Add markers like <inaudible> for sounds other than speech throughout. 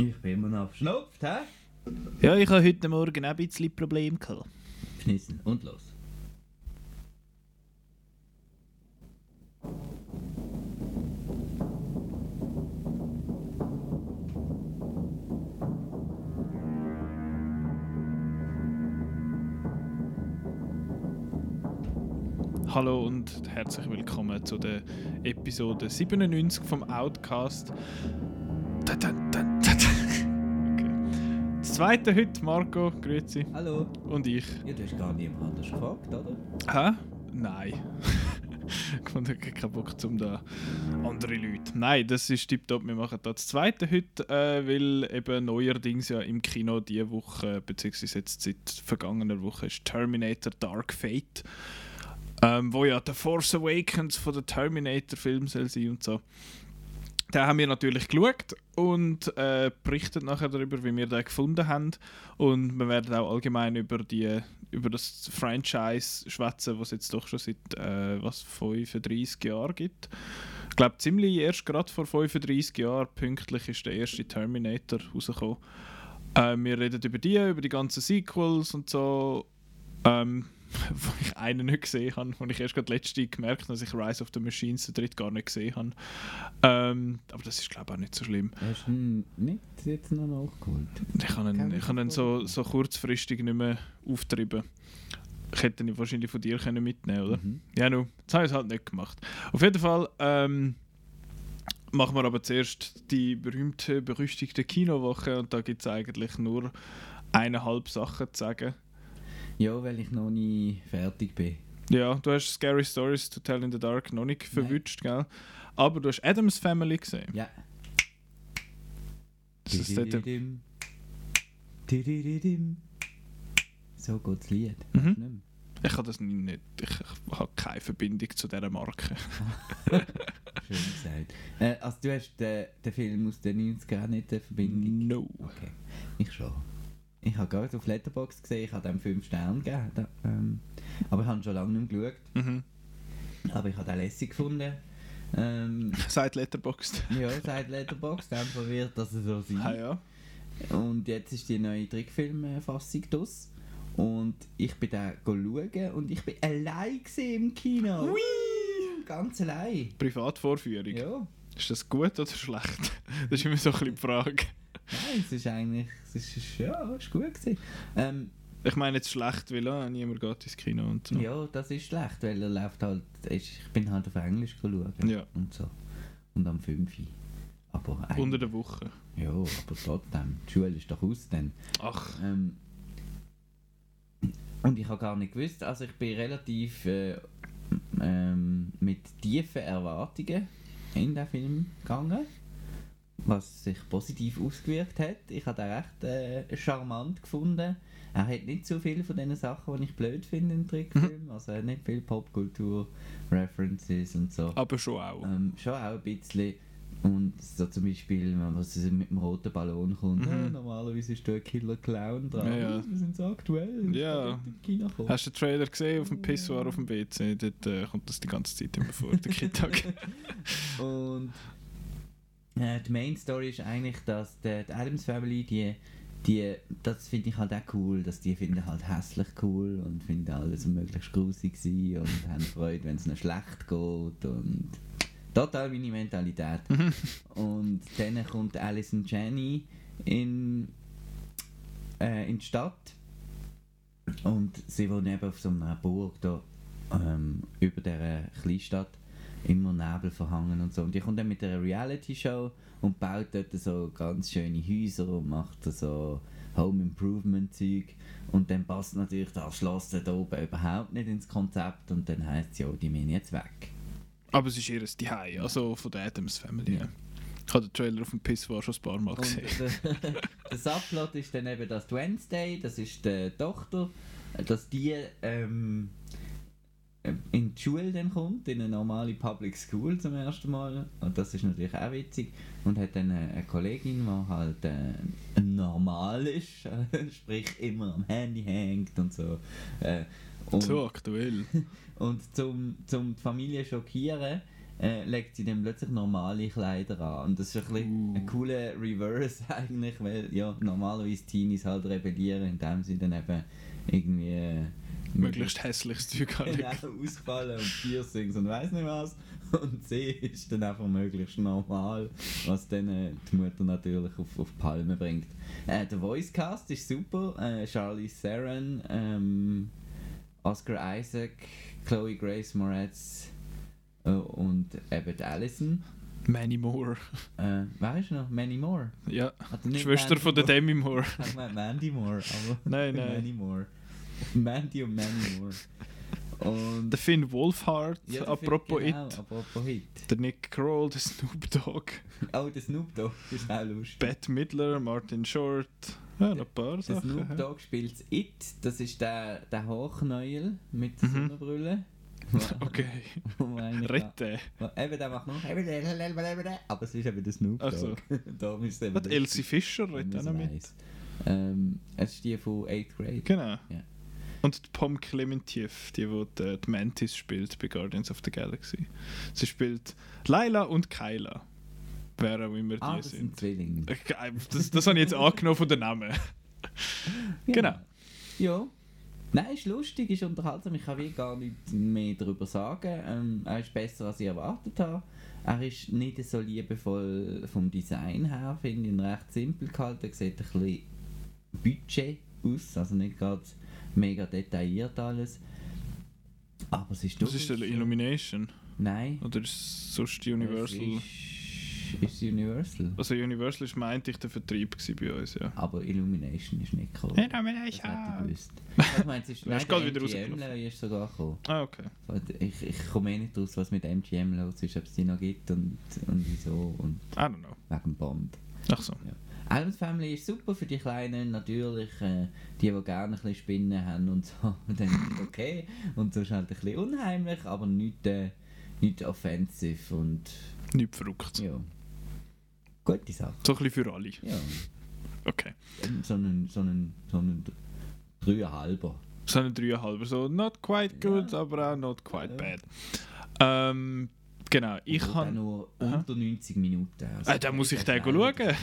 Ich bin immer noch verschnupft, hä? Ja, ich habe heute Morgen auch ein bisschen Probleme gehabt. Schnissen und los. Hallo und herzlich willkommen zu der Episode 97 vom Outcast. Da, da, da. Okay. Das zweite heute, Marco, grüezi. Hallo. Und ich. Ja, du hast gar niemand anders gefragt, oder? Hä? Nein. <laughs> ich fand ich keinen Bock zum da andere Leute. Nein, das ist tipptopp. Wir machen da das zweite heute, äh, weil eben neuerdings ja im Kino diese Woche, beziehungsweise jetzt seit vergangener Woche, ist Terminator Dark Fate. Ähm, wo ja der Force Awakens von der Terminator-Film soll sein und so. Den haben wir natürlich geschaut und äh, berichtet nachher darüber, wie wir den gefunden haben. Und wir werden auch allgemein über, die, über das Franchise schwätzen, was jetzt doch schon seit äh, was, 35 Jahren gibt. Ich glaube, ziemlich erst gerade vor 35 Jahren, pünktlich ist der erste Terminator rausgekommen. Äh, wir reden über die, über die ganzen Sequels und so. Ähm, ich <laughs> einen nicht gesehen habe, wo ich erst gerade letzte gemerkt habe, dass ich Rise of the Machines den dritt gar nicht gesehen habe. Ähm, aber das ist glaube ich auch nicht so schlimm. Hast du ihn nicht jetzt noch nachgeholt? Ich habe ihn, ich habe ihn so, so kurzfristig nicht mehr auftrieben. Ich hätte ihn wahrscheinlich von dir können mitnehmen oder? Mhm. Ja, nu, das habe ich halt nicht gemacht. Auf jeden Fall ähm, machen wir aber zuerst die berühmte, berüchtigte Kinowoche und da gibt es eigentlich nur eineinhalb Sachen zu sagen. Ja, weil ich noch nie fertig bin. Ja, du hast Scary Stories to Tell in the Dark noch nicht verwünscht, gell? Aber du hast Adams Family gesehen. Ja. Das ist dort-. Didididim. So geht das Lied. Mhm. Ich habe das nicht. Ich, ich habe keine Verbindung zu dieser Marke. <laughs> Schön gesagt. Äh, also du hast den, den Film aus den 90ern auch nicht eine Verbindung? No. Okay, ich schon. Ich habe gerade auf Letterboxd gesehen, ich habe dem 5 Sterne gegeben. Da, ähm, aber ich habe schon lange nicht mehr geschaut. Mhm. Aber ich habe den lässig gefunden. Ähm, <laughs> Seit Letterboxd. ja, seit Letterboxd, dann verwirrt, dass er so sein Ah ja. Und jetzt ist die neue Trickfilmfassung draus. Und ich bin da schauen und ich bin allein im Kino. Hui! Ganz allein. Privatvorführung. Ja. Ist das gut oder schlecht? <laughs> Das ist immer so ein bisschen die Frage. Nein, es ist eigentlich, es ist, ja, es ist gut gewesen. Ähm, Ich meine jetzt schlecht, weil ah, niemand geht ins Kino und so. ja, das ist schlecht, weil er läuft halt, ich bin halt auf Englisch schauen Ja. und so. Und am 5. Aber Unter der Woche. Ja, aber trotzdem, die Schule ist doch aus dann. Ach. Ähm, und ich habe gar nicht gewusst, also ich bin relativ äh, ähm, mit tiefen Erwartungen in den Film gegangen, was sich positiv ausgewirkt hat. Ich habe den recht äh, charmant gefunden. Er hat nicht so viel von den Sachen, die ich blöd finde im Trickfilm. Also er hat nicht viel Popkultur-References und so. Aber schon auch. Ähm, schon auch ein bisschen. Und so zum Beispiel, wenn man mit dem roten Ballon kommt, Mhm. «Ah, normalerweise ist da ein Killer Clown dran. Ja, ja. Wir sind so aktuell. Ja. Hast du den Trailer gesehen auf dem Pissoir auf dem WC? Dort äh, kommt das die ganze Zeit immer vor, der Kittag. <laughs> <laughs> Und äh, die Main Story ist eigentlich, dass die, die Adams Family, die, die, das finde ich halt auch cool, dass die finden halt hässlich cool und finden alles möglichst grusig sein und <laughs> haben Freude, wenn es ihnen schlecht geht und total meine Mentalität. und dann kommt Alice und Jenny in, äh, in die Stadt und sie wohnen eben auf so einer Burg da ähm, über der Kleinstadt immer Nebel verhangen und so. Und die kommt dann mit einer Reality-Show und baut dort so ganz schöne Häuser und macht so Home Improvement Zeug. Und dann passt natürlich das Schloss da oben überhaupt nicht ins Konzept und dann heisst es ja, die müssen jetzt weg. Aber es ist ihr Zuhause, also von der Adams Family. Ja. Ich habe den Trailer auf dem Pissoir schon ein paar Mal Und gesehen. <laughs> der, der Subplot ist dann eben, dass die Wednesday, das ist die Tochter, dass die ähm, in die Schule dann kommt, in eine normale Public School zum ersten Mal. Und das ist natürlich auch witzig. Und hat dann eine, eine Kollegin, die halt äh, normal ist, <laughs> äh, sprich immer am Handy hängt und so. Äh, und, So aktuell. <laughs> und zum, zum die Familie schockieren, äh, legt sie dann plötzlich normale Kleider an. Und das ist ein, bisschen Uh. ein cooler Reverse <laughs> eigentlich, weil ja, normalerweise Teenies halt rebellieren, indem sie dann eben irgendwie äh, <laughs> Möglichst hässliches Zeug anlegen. genau, ausfallen und Piercings und weiß nicht was. Und <laughs> sie ist dann einfach möglichst normal, was dann äh, die Mutter natürlich auf, auf Palme bringt. Äh, der Voicecast ist super. Äh, Charlie Theron, ähm, Oscar Isaac, Chloe Grace Moretz äh, und die Allison. Many More. Äh, wer ist noch? Manny Moore? Ja, er Schwester Mandy von der? Demi Moore. <laughs> Ich meine Mandy Moore, aber Nein, nein. Manny Moore. Mandy und Manny Moore. Und Der Finn Wolfhard, Ja, der apropos Film, genau, It. Apropos Hit. Der Nick Kroll, der Snoop Dogg. <laughs> Oh, der Snoop Dogg ist auch lustig. Bette Midler, Martin Short. Ja, noch ein paar Der Sachen. Snoop ja. Dogg spielt It, das ist der, der Hochneuel mit der Mhm. Sonnenbrille. <laughs> Okay. <laughs> Rette. Eben, der macht noch. Aber es ist eben der Snoop. Dogg. Darum ist es Elsie Fischer redet man auch noch mit. Ähm, es ist die von 8th Grade. Genau. Ja. Und Pom Clementiev, die, wo die, die Mantis spielt bei Guardians of the Galaxy. Sie spielt Laila und Kyla. Wer auch immer die Ah, das sind. Zwillinge. Äh, Das, das habe ich jetzt angenommen von den Namen. Genau. Ja. Nein, ist lustig, ist unterhaltsam. Ich kann wie gar nichts mehr darüber sagen. Ähm, er ist besser, als ich erwartet habe. Er ist nicht so liebevoll vom Design her, finde ich ihn recht simpel gehalten. Er sieht ein bisschen Budget aus, also nicht gerade mega detailliert alles. Aber es ist Das ist der Illumination. Nein. Oder ist es sonst die Universal? Es ist, ist Universal. Also Universal ist meinte ich der Vertrieb gewesen bei uns, ja. Aber Illumination ist nicht gekommen. Das hätte ich gewusst. <laughs> Ich meine, es ist, <laughs> nein, gerade der wieder MGM rausgelaufen. ist sogar gekommen. Ah, okay. Ich, ich komme eh nicht raus, was mit MGM los ist, ob es die noch gibt und, und wieso und I don't know. wegen Bond. Ach so. Adams Family ist super für die Kleinen, natürlich. Äh, die, die gerne ein bisschen Spinnen haben und so, <laughs> dann ist okay. Und so ist halt ein bisschen unheimlich, aber nicht, äh, nicht offensiv und Nicht verrückt. ja. Gute Sache. So ein bisschen für alle. Ja. Okay. So einen, so einen, so einen Dreieinhalber. So eine 3,5. So not quite good, aber auch not quite Ja. bad. Ähm, genau, ich der habe. nur unter 90 Minuten. Also Ah, da muss ich der den ist schauen.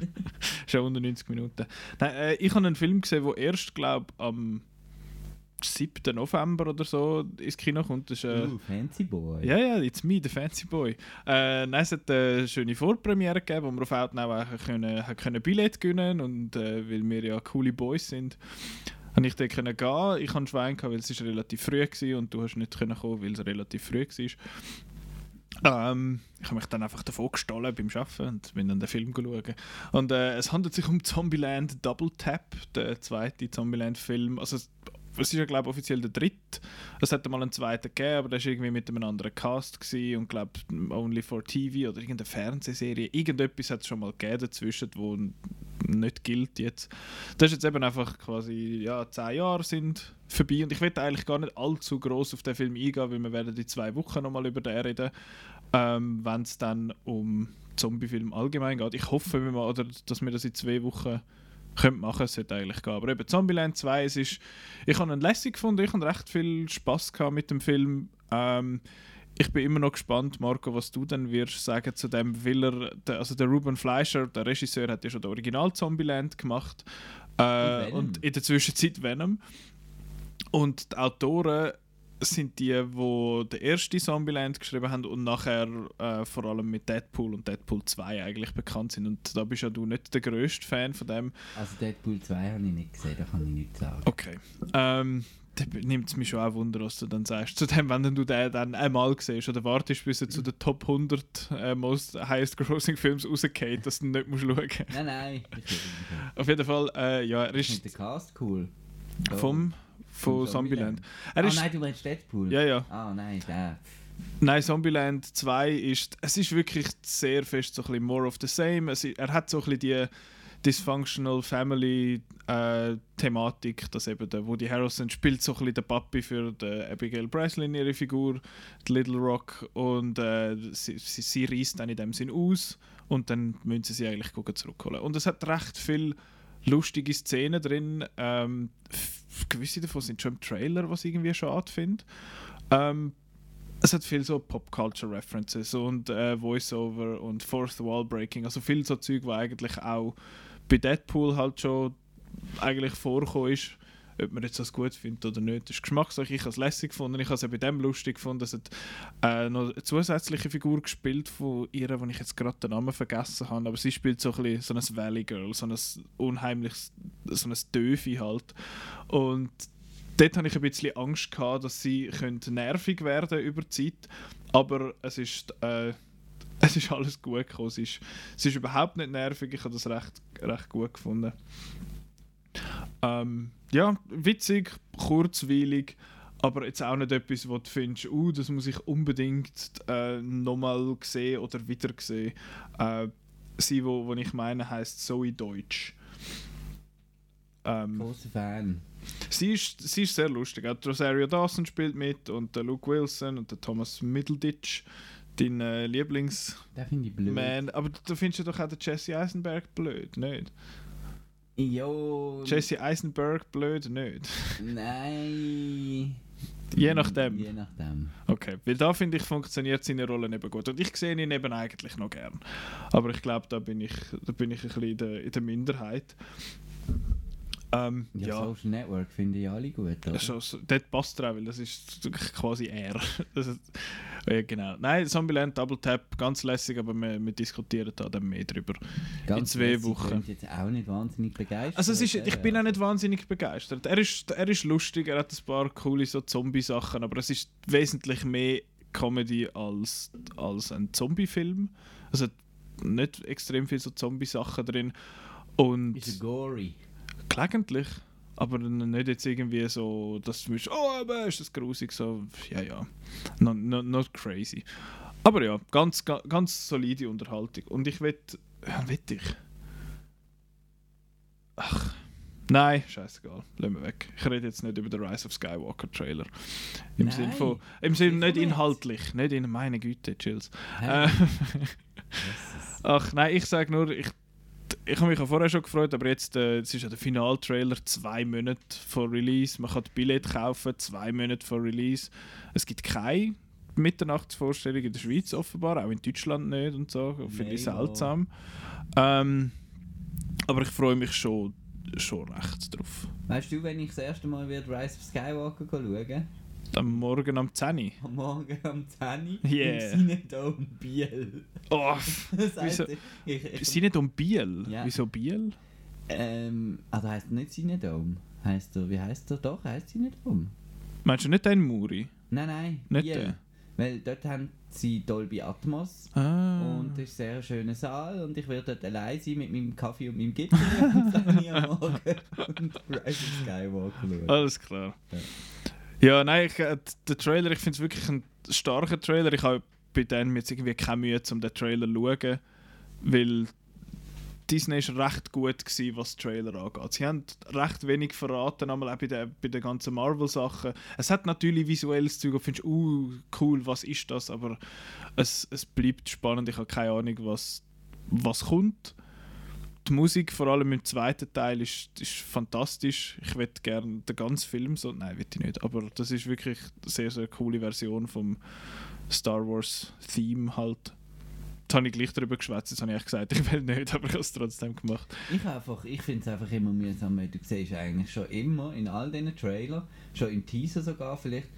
<laughs> Schon unter 90 Minuten. Nein, äh, ich habe einen Film gesehen, der erst, glaube am 7. November oder so ins Kino kommt. Das ist, äh, Uh, Fancy Boy. ja, ja, it's me, the fancy boy. Äh, nein, es hat eine schöne Vorpremiere gegeben, wo wir auf Outnow auch können, können Billett gewinnen und äh, weil wir ja coole Boys sind, habe ich dort können gehen. Ich hatte Schwein, gehabt, weil es ist relativ früh war und du hast nicht können kommen, weil es relativ früh war. Ähm, ich habe mich dann einfach davon gestohlen beim Arbeiten und bin dann den Film schauen. Und äh, es handelt sich um Zombieland Double Tap, der zweite Zombieland-Film. Also es, ist ja glaube ich offiziell der dritte. Es hätte mal einen zweiten gegeben, aber der war irgendwie mit einem anderen Cast gewesen und glaube Only for TV oder irgendeine Fernsehserie. Irgendetwas hat es schon mal gegeben dazwischen, wo nicht gilt jetzt. Das ist jetzt eben einfach quasi, ja, zehn Jahre sind vorbei und ich will eigentlich gar nicht allzu groß auf den Film eingehen, weil wir werden in zwei Wochen nochmal über den reden, ähm, wenn es dann um Zombiefilm allgemein geht. Ich hoffe, wir mal, oder, dass wir das in zwei Wochen können machen, es sollte eigentlich gehen. Aber eben Zombieland 2, es ist, ich habe ihn lässig gefunden, ich habe recht viel Spaß gehabt mit dem Film. Ähm, ich bin immer noch gespannt, Marco, was du dann wirst sagen zu dem, weil er, der, also der Ruben Fleischer, der Regisseur, hat ja schon den Original Zombieland gemacht äh, und in der Zwischenzeit Venom. Und die Autoren sind die, die den ersten Zombieland geschrieben haben und nachher äh, vor allem mit Deadpool und Deadpool 2 eigentlich bekannt sind. Und da bist ja du nicht der grösste Fan von dem. Also Deadpool 2 habe ich nicht gesehen, da kann ich nichts sagen. Okay. Ähm, da nimmt es mich schon auch Wunder, was du dann sagst. Zu dem, wenn du den dann einmal siehst oder wartest, bis er zu den Top 100 äh, Most Highest Grossing Films rausgeht, dass du nicht musst schauen musst. Nein, nein, ich. Auf jeden Fall, äh, ja, er Ich finde ist den Cast cool. Da- vom, von Zombieland. Ah ist, nein, du meinst Deadpool? ja, ja. Ah nein, der. Nein, Zombieland 2 ist, es ist wirklich sehr fest so ein bisschen more of the same. Es, er hat so ein bisschen die Dysfunctional Family äh, Thematik, dass eben der Woody Harrelson spielt so ein bisschen der Papi für die Abigail Breslin, ihre Figur, die Little Rock und äh, sie, sie, sie reist dann in dem Sinn aus und dann müssen sie sie eigentlich gucken, zurückholen. Und es hat recht viel lustige Szenen drin. Ähm, gewisse davon sind schon im Trailer, was ich irgendwie schade finde. Ähm, es hat viel so Pop-Culture-References und äh, Voice-Over und Fourth Wall-Breaking, also viel so Zeug, was eigentlich auch bei Deadpool halt schon eigentlich vorgekommen ist. Ob man jetzt das gut findet oder nicht, das ist Geschmackssache. Ich habe es lässig gefunden. Ich habe es bei dem lustig gefunden. Es äh, noch eine zusätzliche Figur gespielt von ihr, wo ich jetzt gerade den Namen vergessen habe. Aber sie spielt so ein so ein Valley Girl, so ein unheimliches, so ein Döfi halt. Und dort hatte ich ein bisschen Angst, gehabt, dass sie nervig werden über die Zeit. Aber es ist, äh, <laughs> es ist alles gut gekommen. Sie ist, sie ist überhaupt nicht nervig. Ich habe das recht, recht gut gefunden. Ähm, ja, witzig, kurzweilig, aber jetzt auch nicht etwas, wo du findest, uh, das muss ich unbedingt äh, nochmal sehen oder wieder sehen. Äh, sie, wo, wo ich meine, heißt Zoe Deutsch. Ähm, Großer Fan. Sie ist, sie ist sehr lustig. Auch Rosario Dawson spielt mit und der Luke Wilson und der Thomas Middleditch, dein äh, Lieblings. Der finde ich blöd. Man. Aber du findest ja doch auch den Jesse Eisenberg blöd, nicht? Jo. Jesse Eisenberg blöd, nicht? <laughs> Nein. Je nachdem. Je nachdem. Okay, weil da finde ich, funktioniert seine Rolle eben gut. Und ich sehe ihn eben eigentlich noch gern. Aber ich glaube, da bin ich, da bin ich ein bisschen in der, in der Minderheit. Ähm, ja, ja, Social Network finde ich alle gut. Oder? So, so, dort passt er auch, weil das ist quasi er. <laughs> ist, ja, genau. Nein, Zombieland Double Tap, ganz lässig, aber wir, wir diskutieren da dann mehr drüber. Ganz in zwei Wochen. Ich bin jetzt auch nicht wahnsinnig begeistert. Also ist, ich bin auch nicht wahnsinnig begeistert. Er ist, er ist lustig, er hat ein paar coole so Zombie-Sachen, aber es ist wesentlich mehr Comedy als, als ein Zombie-Film. Hat nicht extrem viel so Zombie-Sachen drin. Und ist gory? Gelegentlich. Aber nicht jetzt irgendwie so, dass du musst, oh, aber ist das grusig, so, ja, ja. Not, not, not crazy. Aber ja, ganz, ganz, ganz solide Unterhaltung. Und ich wette, ja, wette ich. Ach. Nein, scheißegal. Lassen wir weg. Ich rede jetzt nicht über den Rise of Skywalker Trailer. Im Sinne von. Im Sinne nicht inhaltlich. Nicht in meine Güte, Chills. Äh, <laughs> Ach nein, ich sage nur, ich ich habe mich ja vorher schon gefreut, aber jetzt, äh, es ist ja der Finaltrailer zwei Monate vor Release. Man kann das Billett kaufen, zwei Monate vor Release. Es gibt keine Mitternachtsvorstellung in der Schweiz offenbar, auch in Deutschland nicht und so. Finde ich seltsam. Ähm, aber ich freue mich schon, schon recht drauf. Weißt du, wenn ich das erste Mal wieder Rise of Skywalker schaue? Am Morgen am 10 Am Morgen am 10 <laughs> yeah. im Cinedome Biel. Oh, <laughs> das heisst, wieso? Ich, Biel? Ja. Wieso Biel? Ähm, also heisst er nicht Cinedome. Heißt er, wie heißt er doch? Heißt Cinedome. Meinst du nicht den Muri? Nein, nein. Nicht Biel. den? Weil dort haben sie Dolby Atmos ah. und es ist ein sehr schöner Saal und ich werde dort allein sein mit meinem Kaffee und meinem Gipfel <laughs> am Morgen und Rise of Skywalker schauen. Alles klar. Ja. Ja, nein, ich, äh, der Trailer, ich finde es wirklich ein starker Trailer. Ich habe bei denen jetzt irgendwie keine Mühe, um den Trailer zu schauen, weil Disney ist recht gut gewesen, was Trailer angeht. Sie haben recht wenig verraten, einmal auch bei den, bei den ganzen Marvel-Sachen. Es hat natürlich visuelles Zeug, und findest, uh, cool, was ist das? Aber es, es bleibt spannend. Ich habe keine Ahnung, was, was kommt die Musik, vor allem im zweiten Teil, ist, ist fantastisch. Ich würde gerne den ganzen Film so. Nein, will ich nicht. Aber das ist wirklich eine sehr, sehr coole Version vom Star Wars Theme halt. Da habe ich gleich darüber geschwätzt, das habe ich gesagt, ich will nicht, <laughs> aber ich habe es trotzdem gemacht. Ich, einfach, ich finde es einfach immer mühsam, du siehst eigentlich schon immer in all diesen Trailern, schon im Teaser sogar vielleicht,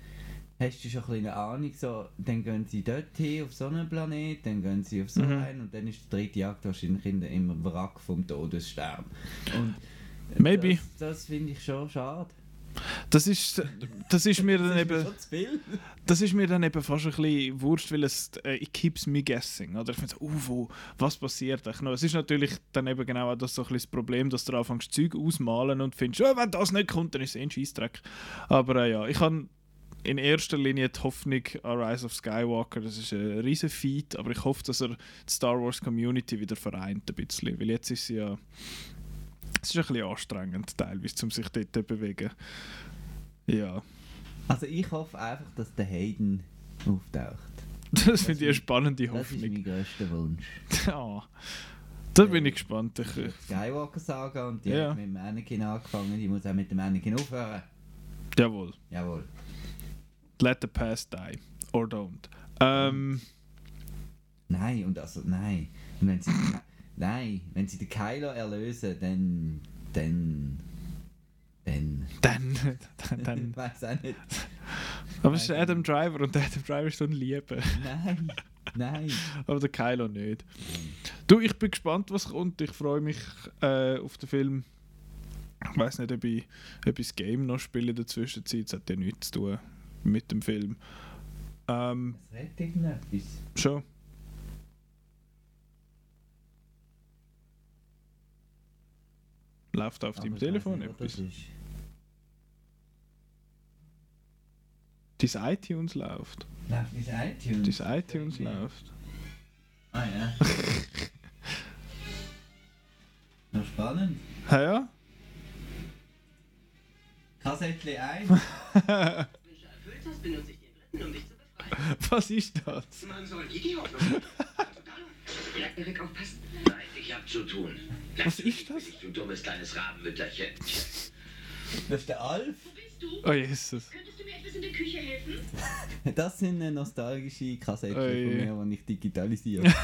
hast du schon ein eine Ahnung, so, dann gehen sie dort hin auf so einen Planet, dann gehen sie auf so mhm. einen und dann ist der dritte Akt wahrscheinlich immer Wrack vom Todesstern. Und Maybe. Das, das finde ich schon schade. Das ist, das ist mir dann eben. Das ist mir dann eben fast ein bisschen wurscht, weil es äh, it keeps me guessing. Oder ich finde so, uh, wo, was passiert eigentlich noch? Es ist natürlich dann eben genau das so ein das Problem, dass du anfängst Zeug ausmalen und findest, oh, wenn das nicht kommt, dann ist es eh ein Scheissdreck. Aber äh, ja, ich habe in erster Linie die Hoffnung an Rise of Skywalker. Das ist ein riesen Feat, aber ich hoffe, dass er die Star Wars Community wieder vereint ein bisschen, weil jetzt ist sie ja es ist ein bisschen anstrengend teilweise, um sich dort zu bewegen. Ja. Also ich hoffe einfach, dass der Hayden auftaucht. Das, finde ich eine spannende Hoffnung. Das ist mein grösster Wunsch. <laughs> ja. Da bin ich gespannt. Ich, Skywalker-Saga und die Ja. hat mit dem Anakin angefangen, die muss auch mit dem Anakin aufhören. jawohl. Jawohl. Let the past die. Or don't. Ähm, Nein, und also, nein. Und wenn sie, nein, wenn sie den Kylo erlösen, dann, dann, dann, dann, dann, dann. ich <laughs> weiß auch nicht. Aber es ist Adam Driver und der Adam Driver ist so ein Liebe. Nein, nein. Aber der Kylo nicht. Du, ich bin gespannt, was kommt. Ich freue mich äh, auf den Film. Ich weiß nicht, ob ich, ob ich das Game noch spiele in der Zwischenzeit. Das hat ja nichts zu tun mit dem Film. Ähm, Was redet irgendetwas? schon. Läuft auf deinem weiss Telefon nicht, etwas? Dein iTunes läuft. Läuft dein iTunes? Dein iTunes läuft. Ah ja. <laughs> Noch spannend. Ja, ja. Kassettli 1. Wünsche erfüllt hast, benutze ich den dritten, um dich zu befreien. Was ist das? Man soll Idiot sein. <laughs> Ja, Erik, aufpassen. Nein, ich hab zu tun. Was ist das? Du dummes kleines Rabenmütterchen. Das ist der Alf. Wo bist du? Oh Jesus. Könntest du mir etwas in der Küche helfen? <laughs> Das sind äh, nostalgische Kassetten Oh je. von mir, die ich digitalisiert <laughs>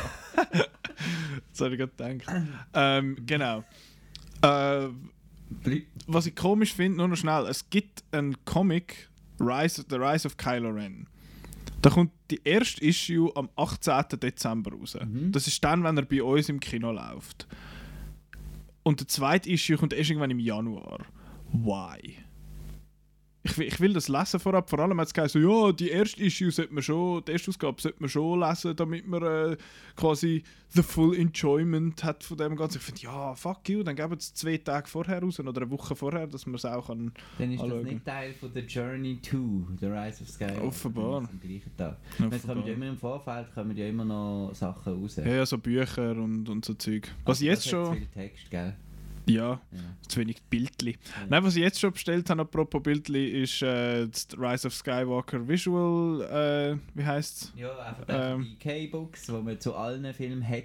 Das habe ich gerade gedacht. ähm, genau. Äh, habe. was ich komisch finde, nur noch schnell, es gibt einen Comic, Rise, The Rise of Kylo Ren. Da kommt die erste Issue am 18. Dezember raus. Das ist dann, wenn er bei uns im Kino läuft. Und der zweite Issue kommt erst irgendwann im Januar. Why? Ich will, ich will das lesen vorab. Vor allem hat es so, ja, die erste Issue sollte man schon, die erste Ausgabe sollte man schon lesen, damit man äh, quasi the full enjoyment hat von dem Ganzen. Ich finde, ja, fuck you, dann geben es zwei Tage vorher raus oder eine Woche vorher, dass man es auch kann. Dann ist Anschauen. das nicht Teil von The Journey 2, The Rise of Skywalker. Offenbar. Am gleichen Tag. Es kommen ja immer im Vorfeld kommen ja immer noch Sachen raus. Ja, ja, so Bücher und, und so Zeug. Was ich jetzt schon. viel Text, gell? Ja, Ja. zu wenig Bildli. Nein, was ich jetzt schon bestellt habe, apropos Bildli, ist äh, Rise of Skywalker Visual. Äh, wie heißt's? Ja, einfach Ähm. die K-Books, die man zu allen Filmen hat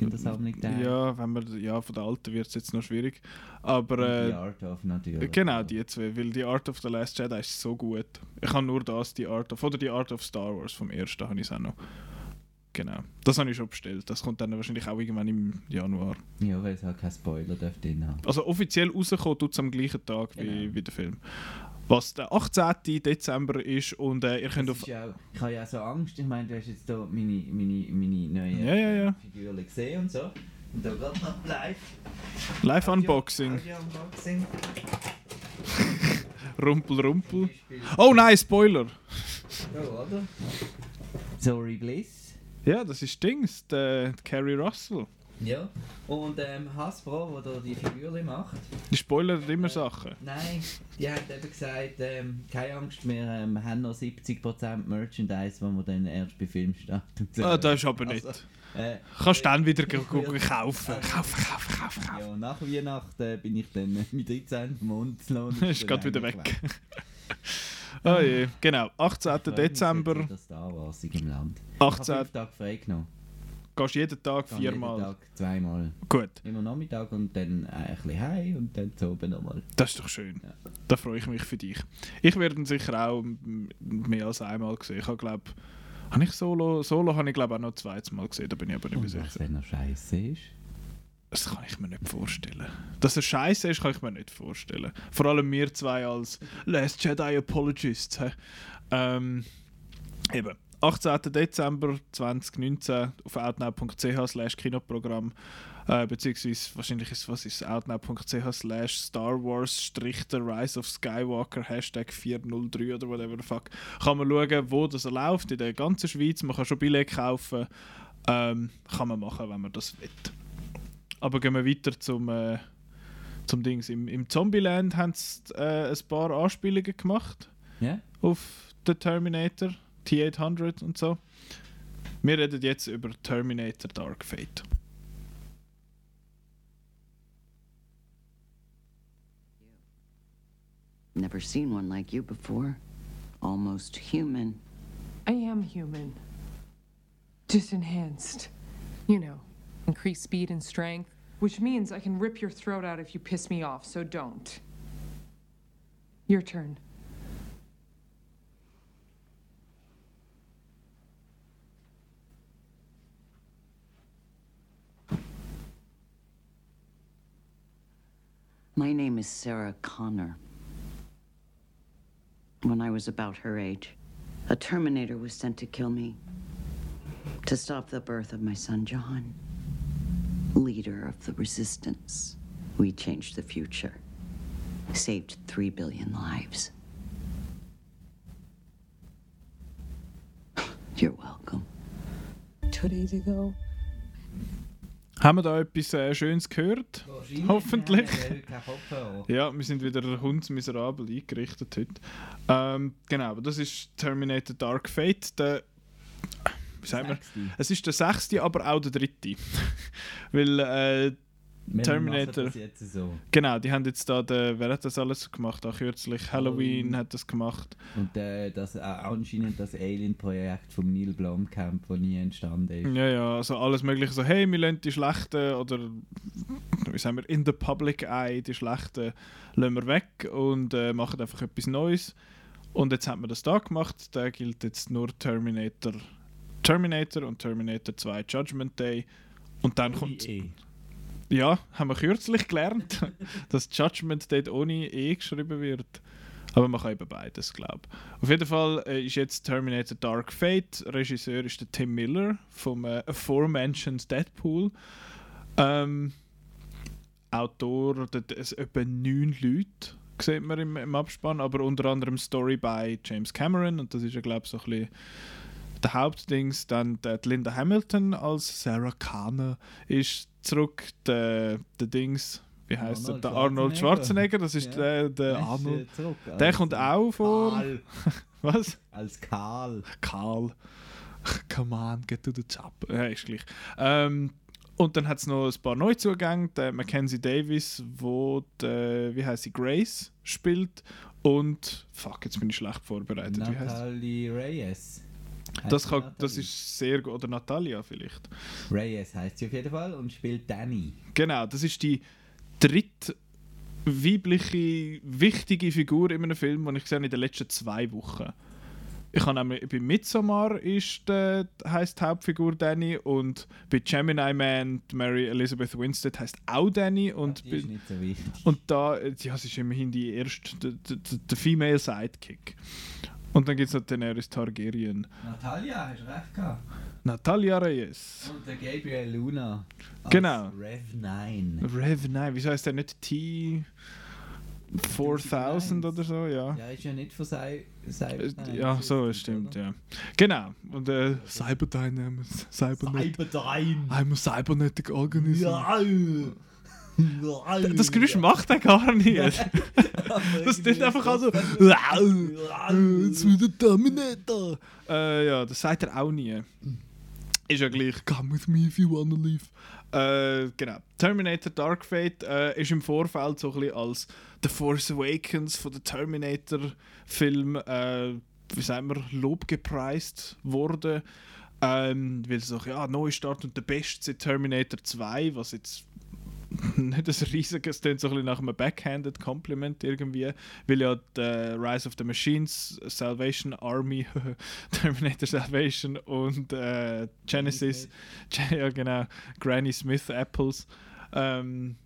in der Sammlung. Ja, wenn man, ja, von der alten wird es jetzt noch schwierig. Aber. Und die Äh, Art of natürlich. Genau, die zwei, weil die Art of the Last Jedi ist so gut. Ich habe nur das, die Art of, oder die Art of Star Wars vom ersten habe ich auch noch. Genau, das habe ich schon bestellt. Das kommt dann wahrscheinlich auch irgendwann im Januar. Ja, weil es halt kein Spoiler darf drin haben. Also offiziell rauskommen tut es am gleichen Tag wie, Genau. wie der Film. Was der 18. Dezember ist und äh, ihr könnt Das auf... ist ja auch, ich habe ja auch so Angst, ich meine, du hast jetzt hier meine, meine, meine neuen Ja, ja, ja. Figuren gesehen und so. Und da geht noch live. Live-Unboxing. Audio-Unboxing. <laughs> Rumpel, rumpel. Beispiel- Oh nein, Spoiler! Ja, oder? Sorry Bliss. Ja, das ist Dings, der Carrie Russell. Ja. Und ähm, Hasbro, wo da die Figuren macht. Die spoilert immer Sachen. Nein, die hat eben gesagt, ähm, keine Angst, wir ähm, haben noch 70% Merchandise, wo wir dann erst bei Filmstart und. Ah, das ist aber nicht. Also, äh, Kannst dann wieder go- go- kaufen. Kaufen, kaufen, kaufen, kaufen. ja, nach Weihnachten äh, bin ich dann äh, mit 13 Monatslohn. <laughs> Ist gerade wieder weg. <laughs> Oh je, genau. 18. Dezember, Das Star Wars im Land. Ich 18. habe fünf Tage frei genommen. Gehst jeden Tag Gehe viermal. Jeden Tag zweimal. Gut, Immer Nachmittag und dann äh, ein bisschen heim und dann zu oben nochmal. das ist doch schön. Ja. Da freue ich mich für dich. Ich werde ihn sicher auch mehr als einmal gesehen. Ich habe glaube, habe ich Solo, Solo habe ich glaube auch noch zweites Mal gesehen, da bin ich aber nicht mehr Und was, sicher. wenn er scheiße ist? Das kann ich mir nicht vorstellen. Dass er scheiße ist, kann ich mir nicht vorstellen. Vor allem wir zwei als Last Jedi Apologists. Ähm, eben. 18. Dezember 2019 auf outnow.ch slash Kinoprogramm äh, beziehungsweise wahrscheinlich ist was ist outnow.ch slash Star Wars strich der Rise of Skywalker Hashtag 403 oder whatever the fuck kann man schauen, wo das läuft in der ganzen Schweiz. Man kann schon Billett kaufen. Ähm, kann man machen, wenn man das will. Aber gehen wir weiter zum, äh, zum Dings. Im, im Zombieland haben sie äh, ein paar Anspielungen gemacht Ja? auf den Terminator, T-800 und so. Wir reden jetzt über Terminator Dark Fate. Never seen one like you before. Almost human. I am human. Just enhanced. You know, increase speed and strength, which means I can rip your throat out if you piss me off, so don't. Your turn. My name is Sarah Connor. When I was about her age, a Terminator was sent to kill me, to stop the birth of my son, John. Leader of the Resistance. We changed the future. Saved three billion lives. <laughs> You're welcome. Two days ago, Haben wir da etwas äh, Schönes gehört? <laughs> Hoffentlich. Ja, wir haben keinen Kopfhörer. <laughs> Ja, wir sind wieder hundsmiserabel eingerichtet heute. Ähm, genau, aber das ist Terminator Dark Fate. Der, wie sagen wir? Es ist der sechste, aber auch der dritte. <laughs> Weil, äh, Terminator. so. genau, die haben jetzt da, den, wer hat das alles gemacht? Auch kürzlich Halloween Halloween. hat das gemacht. Und äh, das, äh, anscheinend das Alien-Projekt von Neil Blomkamp, das nie entstanden ist. Ja, ja, also alles mögliche. So, hey, wir lassen die schlechten, oder wie sagen wir, in the public eye, die schlechten lassen wir weg und äh, machen einfach etwas Neues. Und jetzt hat man das da gemacht. Der gilt jetzt nur Terminator, Terminator und Terminator 2 Judgment Day. Und dann kommt. Eh. Ja, haben wir kürzlich gelernt, <laughs> dass Judgment Day ohne E geschrieben wird. Aber man kann eben beides, glaube ich. Auf jeden Fall äh, ist jetzt Terminator Dark Fate. Regisseur ist der Tim Miller vom äh, aforementioned Deadpool. Ähm, Autor, ist etwa neun Leute, sieht man im, im Abspann, aber unter anderem Story bei James Cameron und das ist ja, glaube ich, so ein bisschen der Hauptdings. Dann die Linda Hamilton als Sarah Connor ist zurück. Der, der Dings, wie heißt er? Arnold Der Arnold Schwarzenegger, das ist Ja. der, der Der ist, Arnold. zurück Der als, kommt auch vor. Karl. <laughs> Was? Als Karl. Karl. <laughs> Come on, get to the job. Ja, ist gleich. Ähm, und dann hat es noch ein paar Neuzugänge. Der Mackenzie Davis, wo die, wie heißt sie, Grace spielt. Und, fuck, jetzt bin ich schlecht vorbereitet. Wie heißt sie? Natalie Reyes. Das, kann, das ist sehr gut. Oder Natalia vielleicht. Reyes heißt sie auf jeden Fall und spielt Danny. Genau, das ist die dritte weibliche, wichtige Figur in einem Film, den ich gesehen habe in den letzten zwei Wochen. Ich habe nämlich bei Midsommar ist der, heisst die Hauptfigur Danny und bei Gemini Man Mary Elizabeth Winstead heißt auch Danny und, ist bei, nicht so wichtig. und da äh, ja, sie ist immerhin die erste, der Female Sidekick. Und dann gibt es noch Daenerys Targaryen. Natalia, hast du recht gehabt. Natalia Reyes. Und der Gabriel Luna. Genau. Rev 9. Rev 9, wieso heißt der nicht T 4000 oder so? Ja. Ja, ist ja nicht von Cy Äh, Cyber. Ja, so, es stimmt, ja. Genau. Und äh, Cyberdynamics, Cybernet. Cyberdyne. I'm a cybernetic organism. Ja. Das Geräusch macht er gar nicht. das klingt einfach also. With the Terminator. Äh, ja, das sagt er auch nie. Ist ja gleich. Come with me if you wanna leave. Äh, genau. Terminator Dark Fate äh, ist im Vorfeld so ein bisschen als The Force Awakens von der Terminator-Film, äh, wie sagen wir, lobgepreist wurde. Ähm, weil so, ja, Neustart und der Beste seit Terminator 2, was jetzt <laughs> nicht ein riesiges, klingt so ein bisschen nach einem Backhanded Compliment irgendwie, weil ja die Rise of the Machines, Salvation Army, <laughs> Terminator Salvation und äh, Genesis, ja genau, Granny Smith Apples, ähm,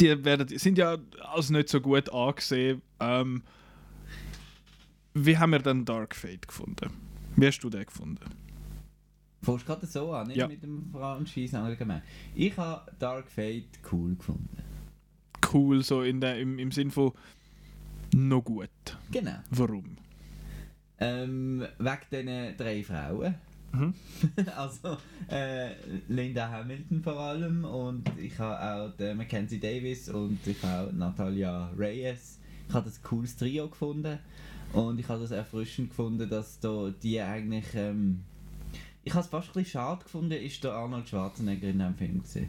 die werden, sind ja als nicht so gut angesehen. Ähm, wie haben wir dann Dark Fate gefunden? Wie hast du den gefunden? Fängst gerade so an, nicht Ja. mit dem Franchise allgemein. Ich habe Dark Fate cool gefunden. Cool, so in der, im, im Sinn von noch gut. Genau. Warum? Ähm, wegen diesen drei Frauen. Mhm. <laughs> also äh, Linda Hamilton vor allem und ich habe auch Mackenzie Davis und ich habe auch Natalia Reyes. Ich habe das cooles Trio gefunden und ich habe das erfrischend gefunden, dass da die eigentlich... Ähm, ich habe es fast ein bisschen schade gefunden, ist der Arnold Schwarzenegger in diesem Film gesehen.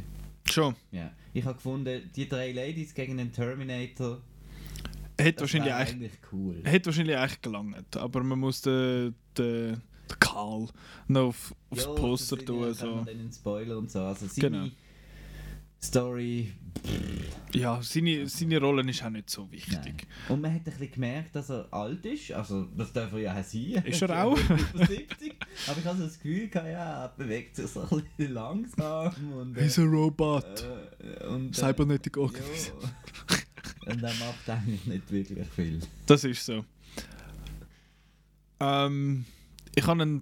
Schon. Ja. Ich habe gefunden, die drei Ladies gegen den Terminator, Hätte das wahrscheinlich, eigentlich, cool. hätte wahrscheinlich eigentlich gelangt, aber man muss den, den, den Karl noch auf, aufs Ja, Poster tun. ja- So. Dann einen Spoiler und so. Also seine Genau. Story. Ja, seine, seine Rolle ist auch nicht so Nein. wichtig. Und man hat ein bisschen gemerkt, dass er alt ist. Also, das darf er ja auch sein. Ist er <laughs> auch? Über 70. Aber ich habe so das Gefühl, gehabt, ja, er bewegt sich so ein bisschen langsam. Und, äh, He's a robot. äh, und, äh, Cybernetic. Organism. <laughs> Und er macht eigentlich nicht wirklich viel. Das ist so. Ähm, ich kann ihn,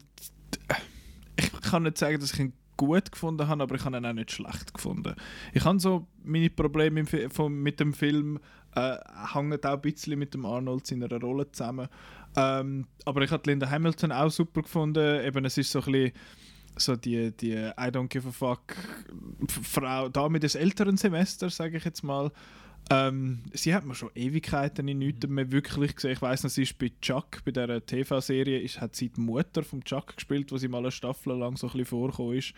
ich kann nicht sagen, dass ich ihn gut gefunden habe, aber ich habe ihn auch nicht schlecht gefunden. Ich habe so meine Probleme mit dem Film äh, hängen auch ein bisschen mit dem Arnold seiner Rolle zusammen. Ähm, aber ich habe Linda Hamilton auch super gefunden. Eben, es ist so ein bisschen so die, die I don't give a fuck Frau, Dame des älteren Semesters, sage ich jetzt mal. Ähm, sie hat mir schon Ewigkeiten in nichts mehr wirklich gesehen. Ich weiß noch, sie ist bei Chuck, bei dieser TV-Serie, ist- hat sie die Mutter von Chuck gespielt, wo sie mal eine Staffel lang so ein bisschen vorgekommen ist.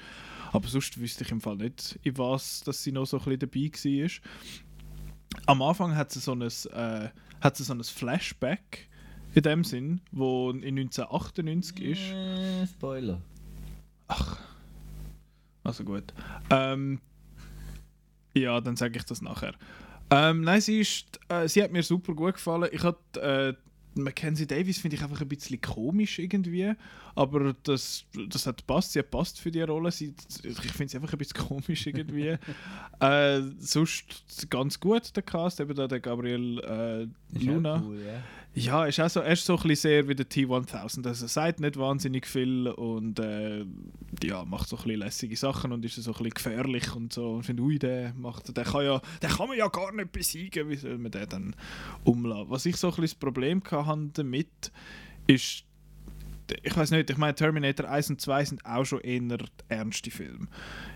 Aber sonst wüsste ich im Fall nicht, in was dass sie noch so ein bisschen dabei war. Am Anfang hat sie so ein, äh, hat sie so ein Flashback in dem Sinn, wo in 1998 ist. Äh, Spoiler. Also gut. Ähm, ja, dann sage ich das nachher. Ähm, nein, sie, ist, äh, sie hat mir super gut gefallen. Ich hatte äh, Mackenzie Davis finde ich einfach ein bisschen komisch irgendwie, aber das, das hat passt. Sie hat passt für die Rolle. Sie, ich finde sie einfach ein bisschen komisch irgendwie. <laughs> äh, sonst ganz gut der Cast, eben da der Gabriel äh, Luna. cool. Ja, ist auch so, er ist so ein bisschen sehr wie der T1000. Also er sagt nicht wahnsinnig viel und äh, ja, macht so ein bisschen lässige Sachen und ist so ein bisschen gefährlich und so. Und finde, ui, der macht, der kann ja, der kann man ja gar nicht besiegen, wie soll man den dann umlassen? Was ich so ein bisschen das Problem hatte damit, ist, ich weiß nicht, ich meine Terminator 1 und 2 sind auch schon eher ernste Filme.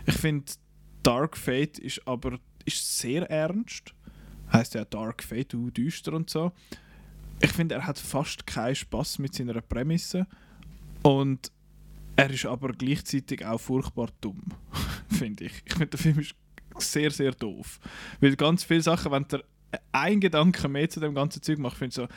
Ich finde, Dark Fate ist aber ist sehr ernst. Heißt ja Dark Fate, du düster und so ich finde, er hat fast keinen Spaß mit seiner Prämisse und er ist aber gleichzeitig auch furchtbar dumm, <laughs> finde ich. Ich finde, der Film ist sehr, sehr doof. Weil ganz viele Sachen, wenn der ein Gedanke mehr zu dem ganzen Zeug macht, finde ich so,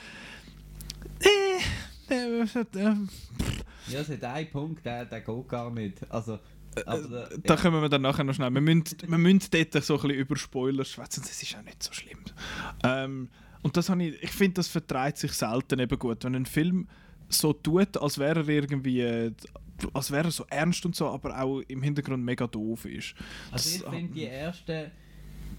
Ja, es hat einen Punkt, der, der geht gar nicht. Also, aber der, da kommen wir dann nachher noch schnell. Wir müssen, wir müssen dort so ein bisschen über Spoiler schwätzen, das ist auch nicht so schlimm. Ähm, und das habe ich, ich finde, das vertreibt sich selten eben gut. Wenn ein Film so tut, als wäre er irgendwie, äh, als wäre er so ernst und so, aber auch im Hintergrund mega doof ist. Also ich Das- finde die ersten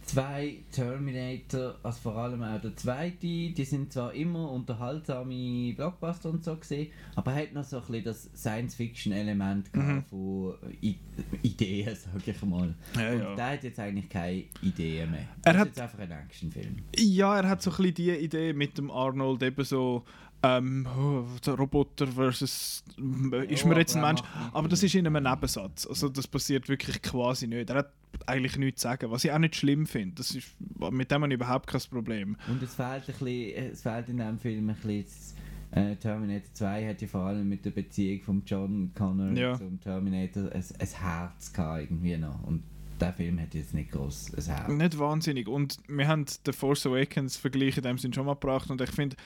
zwei Terminator, also vor allem auch der zweite, die sind zwar immer unterhaltsame Blockbuster und so gesehen, aber er hat noch so ein bisschen das Science-Fiction-Element Mhm. gehabt von I Ideen, <laughs> sag ich mal. Ja, und ja. der hat jetzt eigentlich keine Ideen mehr. Er das hat- ist jetzt einfach ein Actionfilm. Ja, er hat so ein bisschen die Idee mit dem Arnold eben so, ähm, oh, der Roboter versus, äh, ist mir jetzt ein Mensch. Aber das ist in einem Nebensatz. Also das passiert wirklich quasi nicht. Er hat eigentlich nichts zu sagen, was ich auch nicht schlimm finde. Das ist, mit dem habe ich überhaupt kein Problem. Und es fehlt, ein bisschen, es fehlt in diesem Film ein bisschen. Äh, Terminator 2 hat ja vor allem mit der Beziehung von John Connor Ja. zum Terminator ein, ein Herz gehabt irgendwie noch. Und der Film hat jetzt nicht groß ein Herz. Nicht wahnsinnig. Und wir haben den Force Awakens Vergleich in dem Sinn schon mal gebracht und ich finde,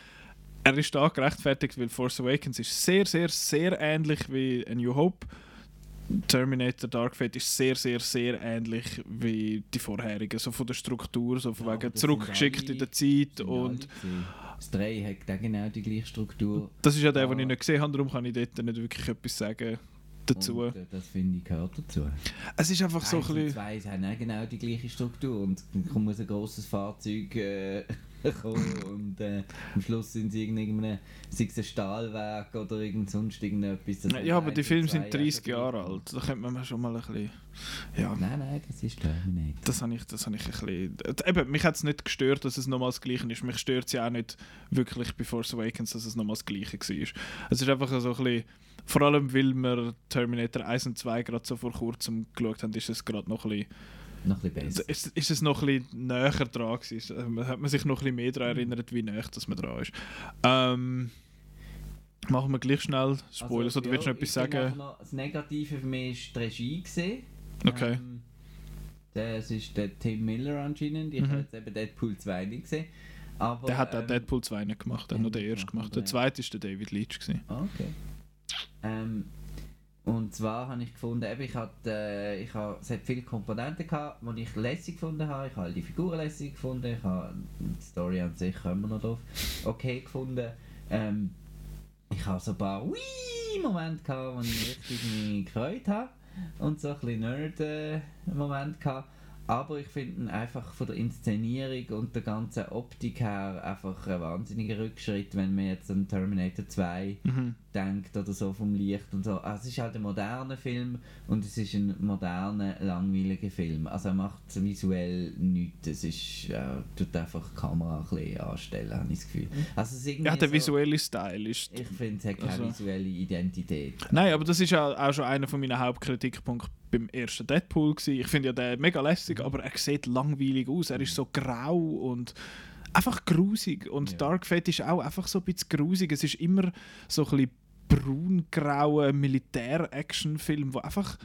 er ist da gerechtfertigt, weil Force Awakens ist sehr, sehr, sehr ähnlich wie A New Hope. Terminator Dark Fate ist sehr, sehr, sehr ähnlich wie die vorherigen. So von der Struktur, so von Ja, wegen zurückgeschickt alle- in der Zeit und. Das 3 hat genau die gleiche Struktur. das ist ja der, Ja. den ich nicht gesehen habe, darum kann ich dort nicht wirklich etwas sagen dazu. Und, äh, das finde ich gehört dazu. Es ist einfach so ein Eins bisschen... zwei haben auch genau die gleiche Struktur und dann muss ein grosses Fahrzeug äh, kommen und äh, am Schluss sind sie in irgendeinem, sei es ein Stahlwerk oder irgend sonst irgendetwas. Das Ja, aber die Filme sind zwei 30 einfach Jahre gleich. alt. Da könnte man schon mal ein bisschen... Ja. Nein, nein, das ist Terminator. Das habe ich, das habe ich ein bisschen... Eben, mich hat es nicht gestört, dass es nochmal das Gleiche ist. Mich stört es ja auch nicht wirklich bei Force Awakens, dass es nochmal das Gleiche war. Es ist einfach so ein bisschen... Vor allem, weil wir Terminator 1 und 2 gerade so vor kurzem geschaut haben, ist es gerade noch ein bisschen... Noch ein bisschen besser. Ist, ist es noch ein bisschen näher dran gewesen. Hat man sich noch ein bisschen mehr daran erinnert, wie näher dass man dran ist. Ähm, machen wir gleich schnell Spoilers, oder willst du noch etwas Also, sagen? Noch, das Negative für mich war die Regie. Gewesen. Okay. Ähm, das ist der Tim Miller anscheinend. Ich Mhm. habe jetzt eben Deadpool 2 nicht gesehen. Aber, Der hat auch ähm, Deadpool 2 nicht gemacht, der hat nur den ersten gemacht. Der zweite war der David Leitch. Gewesen. Okay. Ähm, und zwar habe ich gefunden, eben, ich hatte, äh, ich habe, es hat viele Komponenten gehabt, die ich lässig gefunden habe. Ich habe die Figuren lässig gefunden, ich habe die Story an sich kommen wir noch drauf okay gefunden. Ähm, ich habe so ein paar Wii-Momente gehabt, wo ich richtig mich gefreut habe und so ein bisschen Nerd-Momente gehabt. Aber ich finde ihn einfach von der Inszenierung und der ganzen Optik her einfach ein wahnsinniger Rückschritt, wenn man jetzt an Terminator 2 Mhm. denkt oder so vom Licht und so. Also es ist halt ein moderner Film und es ist ein moderner, langweiliger Film. Also er macht visuell nichts. Es ist, er tut einfach die Kamera ein bisschen anstellen, habe ich das Gefühl. Also es ist irgendwie Ja, der so, visuelle Style ist. Ich finde, es hat keine Also- visuelle Identität. Nein, aber das ist ja auch schon einer von meinen Hauptkritikpunkten beim ersten Deadpool. Gewesen. Ich finde ja den mega lässig, aber er sieht langweilig aus. Er ist so grau und einfach grusig. Und Ja. Dark Fate ist auch einfach so ein bisschen grusig. Es ist immer so ein bisschen braungrauer Militär-Action-Film, der einfach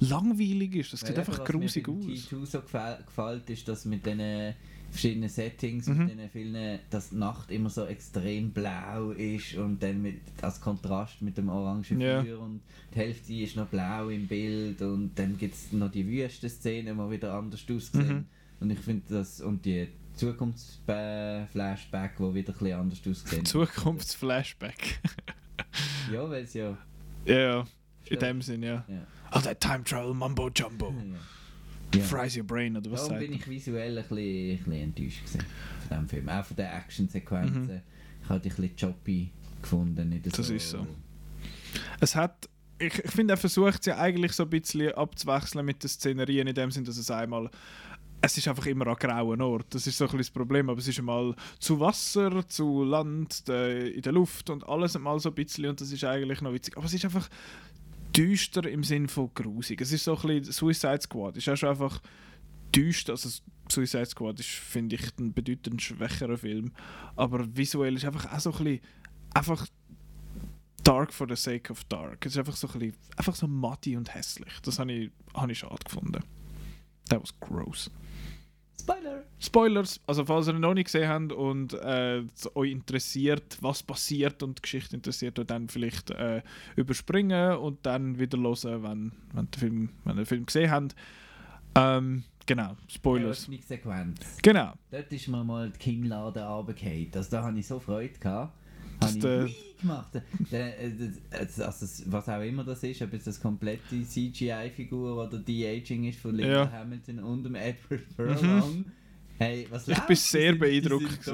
langweilig ist. Das sieht Weil einfach grusig was mir aus. beim T2 so gefällt, gefällt, ist, dass mit diesen verschiedenen Settings, Mhm. mit diesen vielen, dass die Nacht immer so extrem blau ist und dann mit, als Kontrast mit dem orangen Ja. Feuer und die Hälfte ist noch blau im Bild und dann gibt es noch die Wüstenszenen, die wieder anders aussehen. Mhm. Und ich finde das, und die Zukunftsflashback, die wieder ein bisschen anders aussehen. <laughs> Zukunftsflashback. <laughs> Ja, weil es ja... ja, ja. In dem Sinn, ja. ja. Oh, that Time Travel Mumbo Jumbo. Ja. Fries your brain, oder was Darum sagt bin ich visuell ein bisschen, ein bisschen enttäuscht gewesen von diesem Film. Auch von den Actionsequenzen. Mhm. Ich habe die ein bisschen choppy gefunden. Nicht Das so, ist so. Es hat. Ich, ich finde, er versucht es ja eigentlich so ein bisschen abzuwechseln mit den Szenerien, in dem Sinn, dass es einmal. Es ist einfach immer an grauen Ort. Das ist so ein bisschen das Problem. Aber es ist einmal zu Wasser, zu Land, de, in der Luft und alles einmal so ein bisschen. Und das ist eigentlich noch witzig. Aber es ist einfach düster im Sinn von grusig. Es ist so ein bisschen Suicide Squad. Es ist auch schon einfach düster. Also Suicide Squad ist, finde ich, ein bedeutend schwächerer Film. Aber visuell ist einfach auch so ein bisschen. Einfach dark for the sake of dark. Es ist einfach so ein bisschen, einfach so muddy und hässlich. Das habe ich, habe ich schade gefunden. That was gross. Spoiler! Spoilers, also falls ihr ihn noch nicht gesehen habt und äh, euch interessiert, was passiert und die Geschichte interessiert, dann vielleicht äh, überspringen und dann wieder hören, wenn, wenn, der Film, wenn ihr den Film gesehen habt. Ähm, genau, Spoilers. Eröffnungssequenz. Genau. Dort ist mir mal die Kinnlade runtergefallen. Also da habe ich so Freude gehabt. Das Habe ich der- nie gemacht. Äh, Also, das- was auch immer das ist, ob es das komplette CGI-Figur oder De-Aging ist von Linda Ja. Hamilton und dem Edward <laughs> Furlong. Hey, was Ich bin sehr sind- beeindruckt.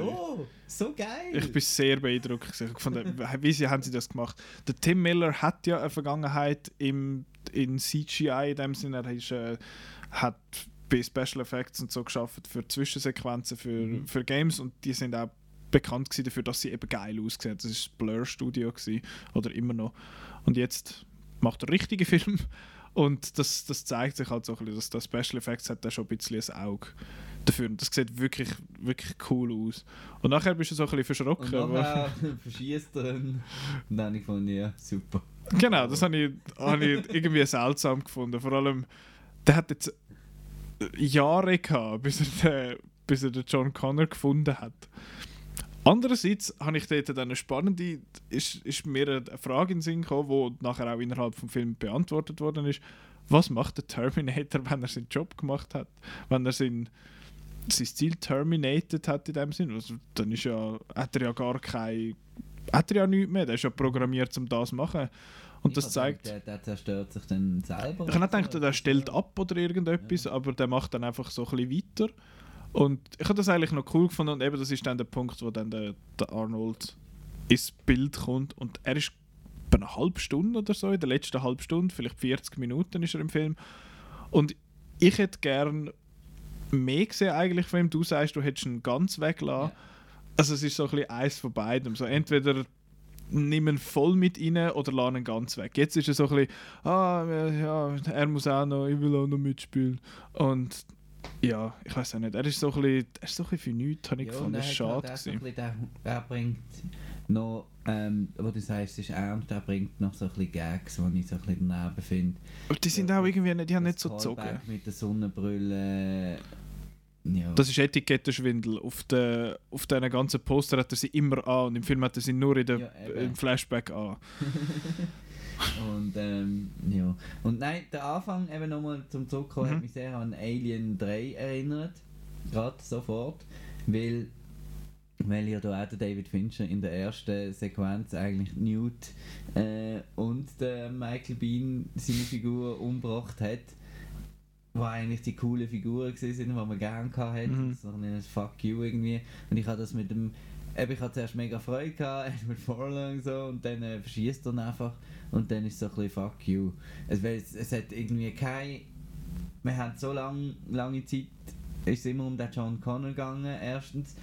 So geil! Ich bin sehr beeindruckt. Ich fand, wie sie haben sie das gemacht? Der Tim Miller hat ja eine Vergangenheit im, in CGI in dem Sinne. Er ist, äh, hat bei Special Effects und so geschafft für Zwischensequenzen für, für Games und die sind auch bekannt gewesen dafür, dass sie eben geil aussehen. Das ist das Blur Studio gewesen, oder immer noch. Und jetzt macht er richtige <laughs> Film und das, das zeigt sich halt so ein bisschen, dass der Special Effects hat da schon ein bisschen ein Auge dafür und das sieht wirklich, wirklich cool aus. Und nachher bist du so ein bisschen und verschrocken. weil- nachher <laughs> verschießt er ihn. Und dann ich gefunden, ja, super. Genau, das habe ich, habe ich irgendwie seltsam gefunden. Vor allem, der hat jetzt Jahre gehabt, bis er den, bis er den John Connor gefunden hat. Andererseits habe ich dort dann eine spannende, ist, ist mir eine Frage in den Sinn gekommen, die nachher auch innerhalb des Films beantwortet worden ist. Was macht der Terminator, wenn er seinen Job gemacht hat? Wenn er sein, sein Ziel terminated hat in dem Sinn? Also, dann ist ja, hat er ja gar kein, hat er ja nichts mehr. Der ist ja programmiert, um das zu machen. Und Ich das zeigt... gedacht, Der, zerstört sich dann selber. Ich habe nicht gedacht, der stellt ab oder irgendetwas, aber der macht dann einfach so ein bisschen weiter. Und ich habe das eigentlich noch cool gefunden und eben das ist dann der Punkt, wo dann der, der Arnold ins Bild kommt und er ist bei einer halben Stunde oder so, in der letzten halben Stunde, vielleicht 40 Minuten ist er im Film. Und ich hätte gern mehr gesehen eigentlich von ihm. Du sagst, du hättest ihn ganz weglassen. Ja. Also es ist so ein bisschen eins von beidem. So entweder nimm ihn voll mit rein oder lass ihn ganz weg. Jetzt ist er so ein bisschen, ah, ja, er muss auch noch, ich will auch noch mitspielen. Und ja, ich weiß auch nicht, er ist so ein bisschen, er ist so ein bisschen für nichts, habe ich Ja, und gefunden. er Das ist hat schade. halt so der, er bringt noch, ähm, wo du sagst, es ist ernst, er bringt noch so ein bisschen Gags, die ich so ein bisschen daneben finde. Aber die sind auch irgendwie nicht, die haben nicht so gezogen. Mit der Sonnenbrille. Ja. Das ist Etikettenschwindel. Auf, den, auf diesen ganzen Poster hat er sie immer an und im Film hat er sie nur in der, Ja, im Flashback an. <laughs> Und ähm, ja. Und nein, der Anfang eben nochmal zum Zurückkommen Mhm. hat mich sehr an Alien 3 erinnert. Gerade sofort. Weil, weil ja da auch der David Fincher in der ersten Sequenz eigentlich Newt äh, und der Michael Bean seine Figur umgebracht hat. wo eigentlich die coolen Figuren gewesen sind, die man gerne hatte. Mhm. So ein Fuck you irgendwie. Und ich hatte das mit dem. Eben, ich hatte zuerst mega Freude gehabt, mit Forlong und so, und dann äh, verschießt er einfach. Und dann ist es so ein bisschen Fuck you. Es, es, es hat irgendwie kein. Wir haben so lang, lange Zeit. ist es immer um den John Connor gegangen, erstens.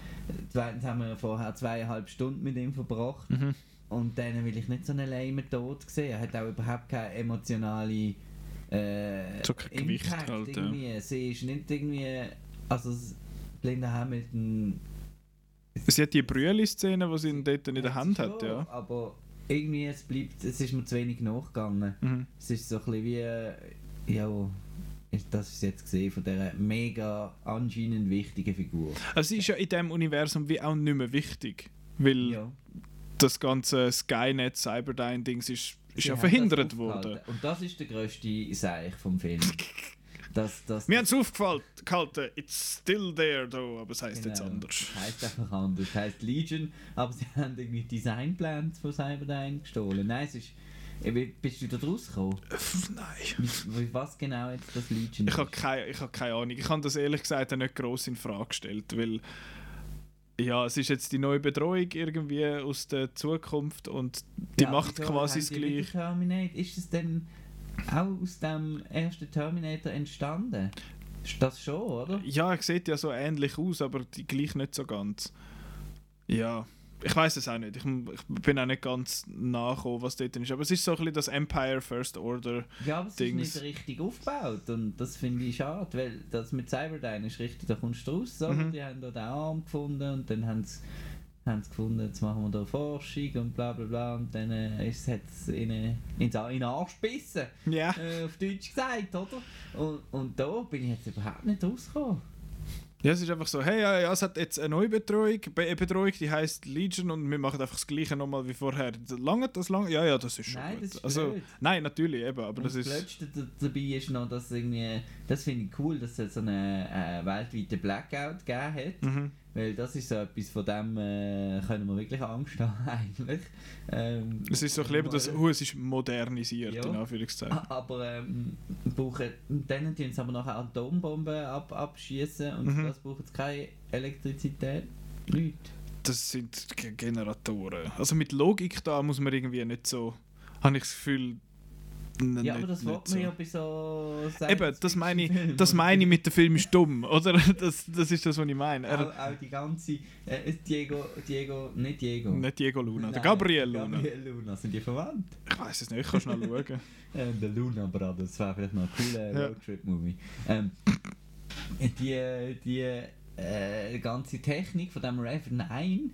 Zweitens haben wir vorher zweieinhalb Stunden mit ihm verbracht. Mhm. Und dann will ich nicht so einen lame Tod sehen. Er hat auch überhaupt keine emotionale äh, So kein Gewicht Impact halt, ja. irgendwie. Sie ist nicht irgendwie... Also Linda Hamilton... Sie hat die Brüeli-Szene, die sie ihn dort in der Hand hat, ja. Aber irgendwie, es bleibt... Es ist mir zu wenig nachgegangen. Mhm. Es ist so ein bisschen wie... äh, Ja... Das ist jetzt gesehen von dieser mega anscheinend wichtigen Figur. Also sie ist ja in diesem Universum wie auch nicht mehr wichtig. Weil Ja. das ganze Skynet Cyberdyne-Dings ist, ist Sie ja verhindert worden. Und das ist der grösste Seich vom Film. <laughs> dass, dass, Mir hat es aufgehalten, it's still there, though, aber es heisst jetzt Genau. anders. Es heisst einfach anders. Es heisst Legion, aber sie <laughs> haben irgendwie Designplans von Cyberdyne gestohlen. Nein, es ist. Äh, Bist du da rausgekommen? Nein. Was genau jetzt das Legion Ich habe ist? keine, ich hab keine Ahnung. Ich habe das ehrlich gesagt auch nicht gross in Frage gestellt, weil ja, es ist jetzt die neue Bedrohung irgendwie aus der Zukunft und die Ja, macht quasi haben das Gleiche. Terminator, ist es denn auch aus dem ersten Terminator entstanden? Ist das schon, oder? Ja, er sieht ja so ähnlich aus, aber die gleich nicht so ganz. Ja, ich weiß es auch nicht. Ich, ich bin auch nicht ganz nachgekommen, was dort ist. Aber es ist so ein bisschen das Empire First Order. Ja, aber es Dings. ist nicht richtig aufgebaut und das finde ich schade, weil das mit Cyberdyne ist richtig, da kommst du raus? Mhm. die haben da den Arm gefunden und dann haben sie haben sie gefunden, jetzt machen wir da Forschung und bla bla bla und dann äh, ist es ihnen in den Arsch gebissen, Ja. äh, auf Deutsch gesagt, oder? Und, und da bin ich jetzt überhaupt nicht rausgekommen. Ja, es ist einfach so, hey, ja, ja, es hat jetzt eine neue Betreuung, Be Betreuung, die heißt Legion und wir machen einfach das gleiche nochmal wie vorher. Lange das lang? Ja, ja, das ist schon Nein, gut. das ist also, blöd. nein, natürlich eben, aber Und das das ist... Letzte da- dabei ist noch, dass irgendwie, das finde ich cool, dass es so einen äh, weltweiten Blackout gegeben hat. Mhm. Weil das ist so etwas, von dem äh, können wir wirklich Angst <laughs> haben, eigentlich. Ähm, Es ist so ein bisschen, eben das, oh, es ist modernisiert, Ja. in Anführungszeichen. <laughs> Aber ähm, brauchen, dann tun sie aber nachher Atombomben ab, abschießen und Mhm. das brauchen sie keine Elektrizität. Leute. Das sind Ge- Generatoren. Also mit Logik da muss man irgendwie nicht so, habe ich das Gefühl, n- Ja, nicht, aber das nicht wollte man ja bei so Eben, das meine ich, das meine ich mit dem Film ist dumm, oder? <laughs> Das, das ist das, was ich meine. Er, Auch, auch die ganze äh, Diego, Diego, nicht Diego. nicht Diego Luna, der Nein, Gabriel Luna. Gabriel Luna, sind die verwandt? Ich weiß es nicht, ich kann schnell <laughs> schauen. Ähm, der Luna Brothers, das wäre vielleicht noch ein cooler Ja. Roadtrip-Movie. Ähm, die die äh, ganze Technik von dem Rev 9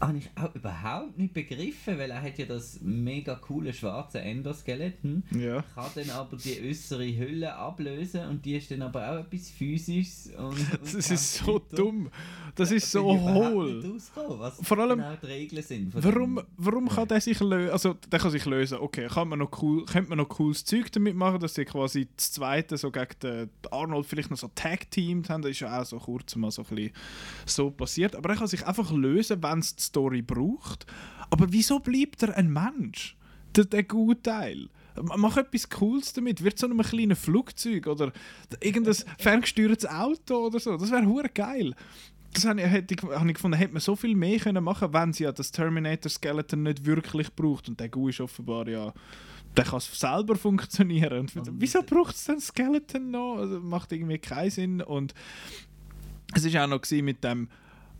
habe ich auch überhaupt nicht begriffen, weil er hat ja das mega coole schwarze Endoskeleton, Ja. kann dann aber die äußere Hülle ablösen und die ist dann aber auch etwas Physisches. Und, <laughs> und Das ist so weiter. dumm. Das ist Da so hohl. Was Vor allem- genau die Regeln sind. Warum, warum kann der sich lösen? Also, der kann sich lösen. Okay, kann man noch cool, könnte man noch cooles Zeug damit machen, dass sie quasi das zweite so gegen den Arnold vielleicht noch so Tag-teamed haben. Das ist ja auch so kurz mal so ein bisschen so passiert. Aber er kann sich einfach lösen, wenn es Story braucht. Aber wieso bleibt er ein Mensch? Der, der gute Teil. Mach etwas Cooles damit. Wird so einem kleinen Flugzeug oder irgendein ferngesteuertes Auto oder so. Das wäre hure geil. Das habe ich, hätte ich, habe ich gefunden, hätte man so viel mehr können machen wenn sie ja das Terminator-Skeleton nicht wirklich braucht. Und der Gu ist offenbar ja. Der kann es selber funktionieren. Und wieso braucht es dann Skeleton noch? Also, macht irgendwie keinen Sinn. Und es war auch noch mit dem,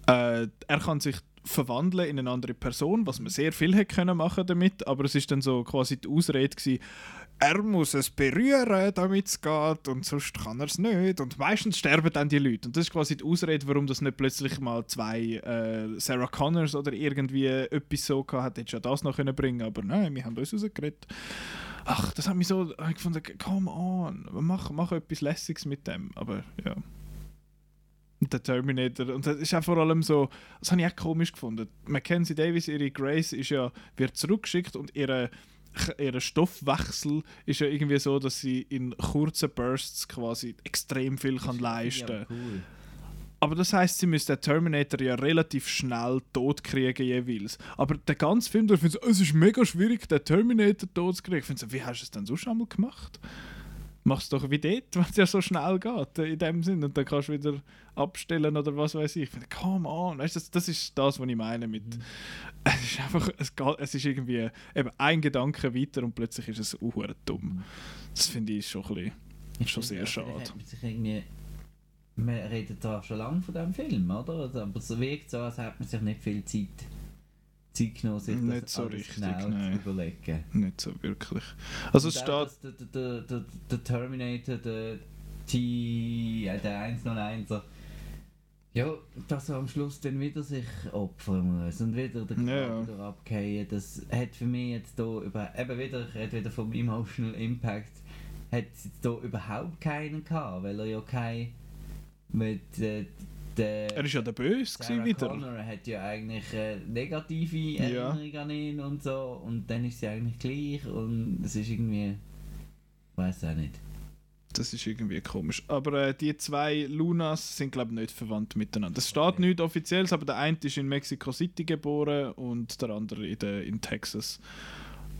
äh, er kann sich verwandeln in eine andere Person, was man sehr viel hätte können machen damit, aber es ist dann so quasi die Ausrede gewesen, er muss es berühren, damit es geht und sonst kann er es nicht und meistens sterben dann die Leute und das ist quasi die Ausrede, warum das nicht plötzlich mal zwei äh, Sarah Connors oder irgendwie etwas so gehabt hat, hätte ja das noch können bringen, aber nein, wir haben uns rausgeredet. Ach, das hat mich so ich gefunden, come on, mach, mach etwas Lässiges mit dem, aber ja. Und der Terminator. Und das ist auch vor allem so, das habe ich auch komisch gefunden. Mackenzie Davis, ihre Grace, ist ja, wird zurückgeschickt und ihre, ihre Stoffwechsel ist ja irgendwie so, dass sie in kurzen Bursts quasi extrem viel kann leisten Ja, cool. aber das heißt, sie müssen den Terminator ja relativ schnell tot kriegen jeweils. Aber der ganze Film, da finden sie, es ist mega schwierig, den Terminator tot zu kriegen. Ich finde so, wie hast du es denn sonst einmal gemacht? Mach's doch wie dort, <laughs> wenn es ja so schnell geht, äh, in dem Sinn. Und dann kannst du wieder abstellen oder was weiß ich. Ich finde, come on, weißt, du, das, das ist das, was ich meine mit. Es ist einfach, es, geht, es ist irgendwie eben ein Gedanke weiter und plötzlich ist es uhr dumm. Das finde ich schon ein bisschen, schon sehr vielleicht schade. man reden zwar schon lange von diesem Film, oder? Also, Aber es wirkt so, als hätte man sich nicht viel Zeit, Zeit genommen, sich Nicht das so alles richtig, genau nein. zu überlegen. Nicht so wirklich. Also es steht. Der, der, der, Terminator, der T, äh, der 101er, ja, dass er am Schluss dann wieder sich opfern muss und wieder den Ja, ja. Charakter abgehen, das hat für mich jetzt hier über, eben wieder, ich rede wieder vom Emotional Impact, hat es jetzt hier überhaupt keinen gehabt, weil er ja kein, mit, äh, der, Er ist ja der Böse Sarah gewesen wieder. Connor hat ja eigentlich äh, negative Ja. Erinnerung an ihn und so und dann ist sie eigentlich gleich und es ist irgendwie, ich weiß auch nicht. Das ist irgendwie komisch. Aber äh, die zwei Lunas sind, glaube ich, nicht verwandt miteinander. Es steht nichts Offizielles, aber der eine ist in Mexico City geboren und der andere in, der, in Texas.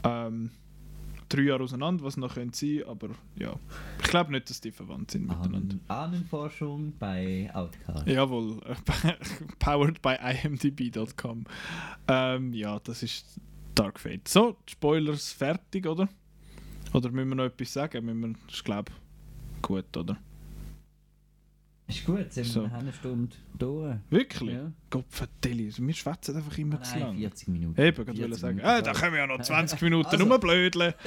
Ähm, drei Jahre auseinander, was noch könnte sein, aber ja. Ich glaube nicht, dass die verwandt sind miteinander. Ahnen, Ahnenforschung bei Outcast. Jawohl, <laughs> powered by imdb.com. Ähm, ja, das ist Dark Fate. So, Spoilers fertig, oder? Oder müssen wir noch etwas sagen? Müssen wir, ich glaube, gut, oder? Ist gut, sind So. wir eine Stunde durch. Wirklich? Ja. Gott verdammt, wir schwätzen einfach immer zu Nein, lang. 40 Minuten. Eben, gerade 40 wollte sagen, ah, da können wir ja noch 20 <laughs> Minuten Also. rumblödeln. <laughs>